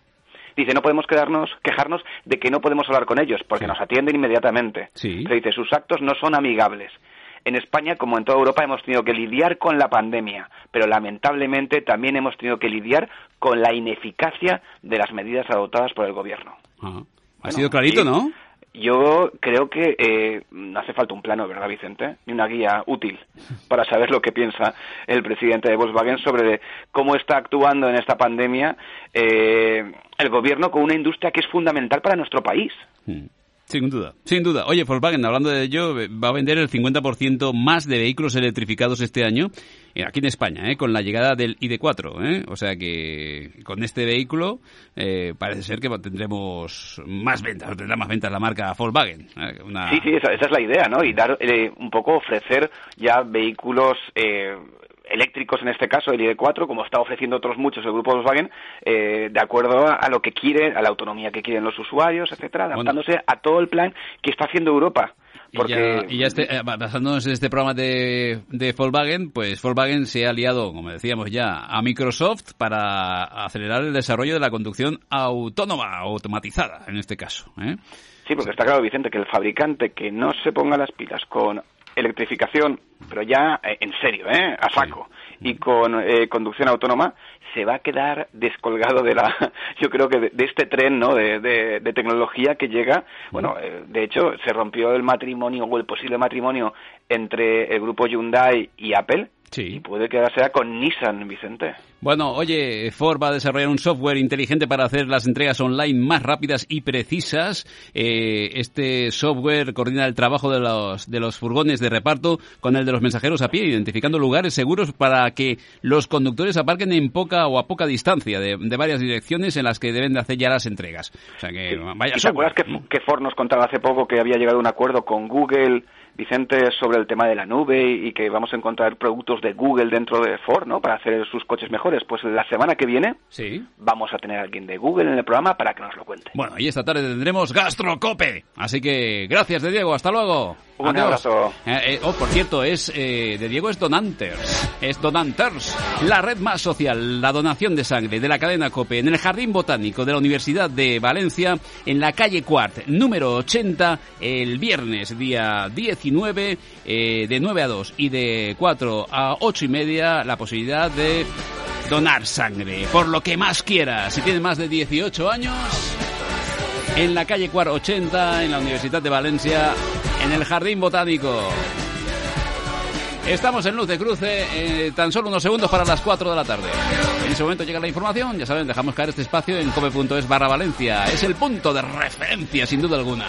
Dice, no podemos quedarnos, quejarnos de que no podemos hablar con ellos, porque nos atienden inmediatamente. Sí. dice, sus actos no son amigables. En España, como en toda Europa, hemos tenido que lidiar con la pandemia, pero lamentablemente también hemos tenido que lidiar con la ineficacia de las medidas adoptadas por el gobierno. Ah. Ha sido clarito, ¿no? Yo creo que eh, hace falta un plano, ¿verdad, Vicente? Y una guía útil para saber lo que piensa el presidente de Volkswagen sobre cómo está actuando en esta pandemia eh, el gobierno con una industria que es fundamental para nuestro país. Hmm. Sin duda, sin duda. Oye, Volkswagen, hablando de ello, va a vender el 50% más de vehículos electrificados este año, eh, aquí en España, eh, con la llegada del ID4. Eh. O sea que con este vehículo eh, parece ser que tendremos más ventas, tendrá más ventas la marca Volkswagen. Sí, sí, esa, esa, es la idea, ¿no? Y dar un poco, ofrecer ya vehículos eléctricos en este caso, el ID4, como está ofreciendo otros muchos el grupo Volkswagen, eh, de acuerdo a, lo que quiere, a la autonomía que quieren los usuarios, etcétera, adaptándose a todo el plan que está haciendo Europa. Porque... Y ya, este, eh, basándonos en este programa de, de Volkswagen, pues Volkswagen se ha aliado, como decíamos ya, a Microsoft para acelerar el desarrollo de la conducción autónoma, automatizada, en este caso. ¿eh? Sí, porque está claro, Vicente, que el fabricante que no se ponga las pilas con electrificación, pero ya eh, en serio, ¿eh? a saco, y con eh, conducción autónoma, se va a quedar descolgado de la, yo creo que de, este tren, ¿no? De, de, tecnología que llega. Bueno, eh, de hecho, se rompió el matrimonio o el posible matrimonio entre el grupo Hyundai y Apple Sí. Y puede que sea con Nissan, Vicente. Bueno, oye, Ford va a desarrollar un software inteligente para hacer las entregas online más rápidas y precisas. Eh, este software coordina el trabajo de los, de los furgones de reparto con el de los mensajeros a pie, identificando lugares seguros para que los conductores aparquen en poca o a poca distancia de, varias direcciones en las que deben de hacer ya las entregas. O sea que, vaya ¿Te acuerdas que, que Ford nos contaba hace poco que había llegado a un acuerdo con Google Vicente sobre el tema de la nube y que vamos a encontrar productos de Google dentro de Ford, ¿no? Para hacer sus coches mejores. Pues la semana que viene sí. vamos a tener a alguien de Google en el programa para que nos lo cuente. Bueno, y esta tarde tendremos Gastrocope. Así que gracias de Diego, hasta luego. Un abrazo. Eh, eh, oh, por cierto, es de Diego es Donanters. Es Donanters, la red más social, la donación de sangre de la cadena COPE en el Jardín Botánico de la Universidad de Valencia, en la calle Cuart, número 80, el viernes, día 19, de 9 a 2 y de 4 a 8 y media, la posibilidad de donar sangre, por lo que más quieras. Si tienes más de 18 años, en la calle Cuart 80, en la Universidad de Valencia, en el Jardín Botánico. Estamos en Luz de Cruce, eh, tan solo unos segundos para las 4 de la tarde. En ese momento llega la información, ya saben, dejamos caer este espacio en cope.es barra Valencia. Es el punto de referencia, sin duda alguna.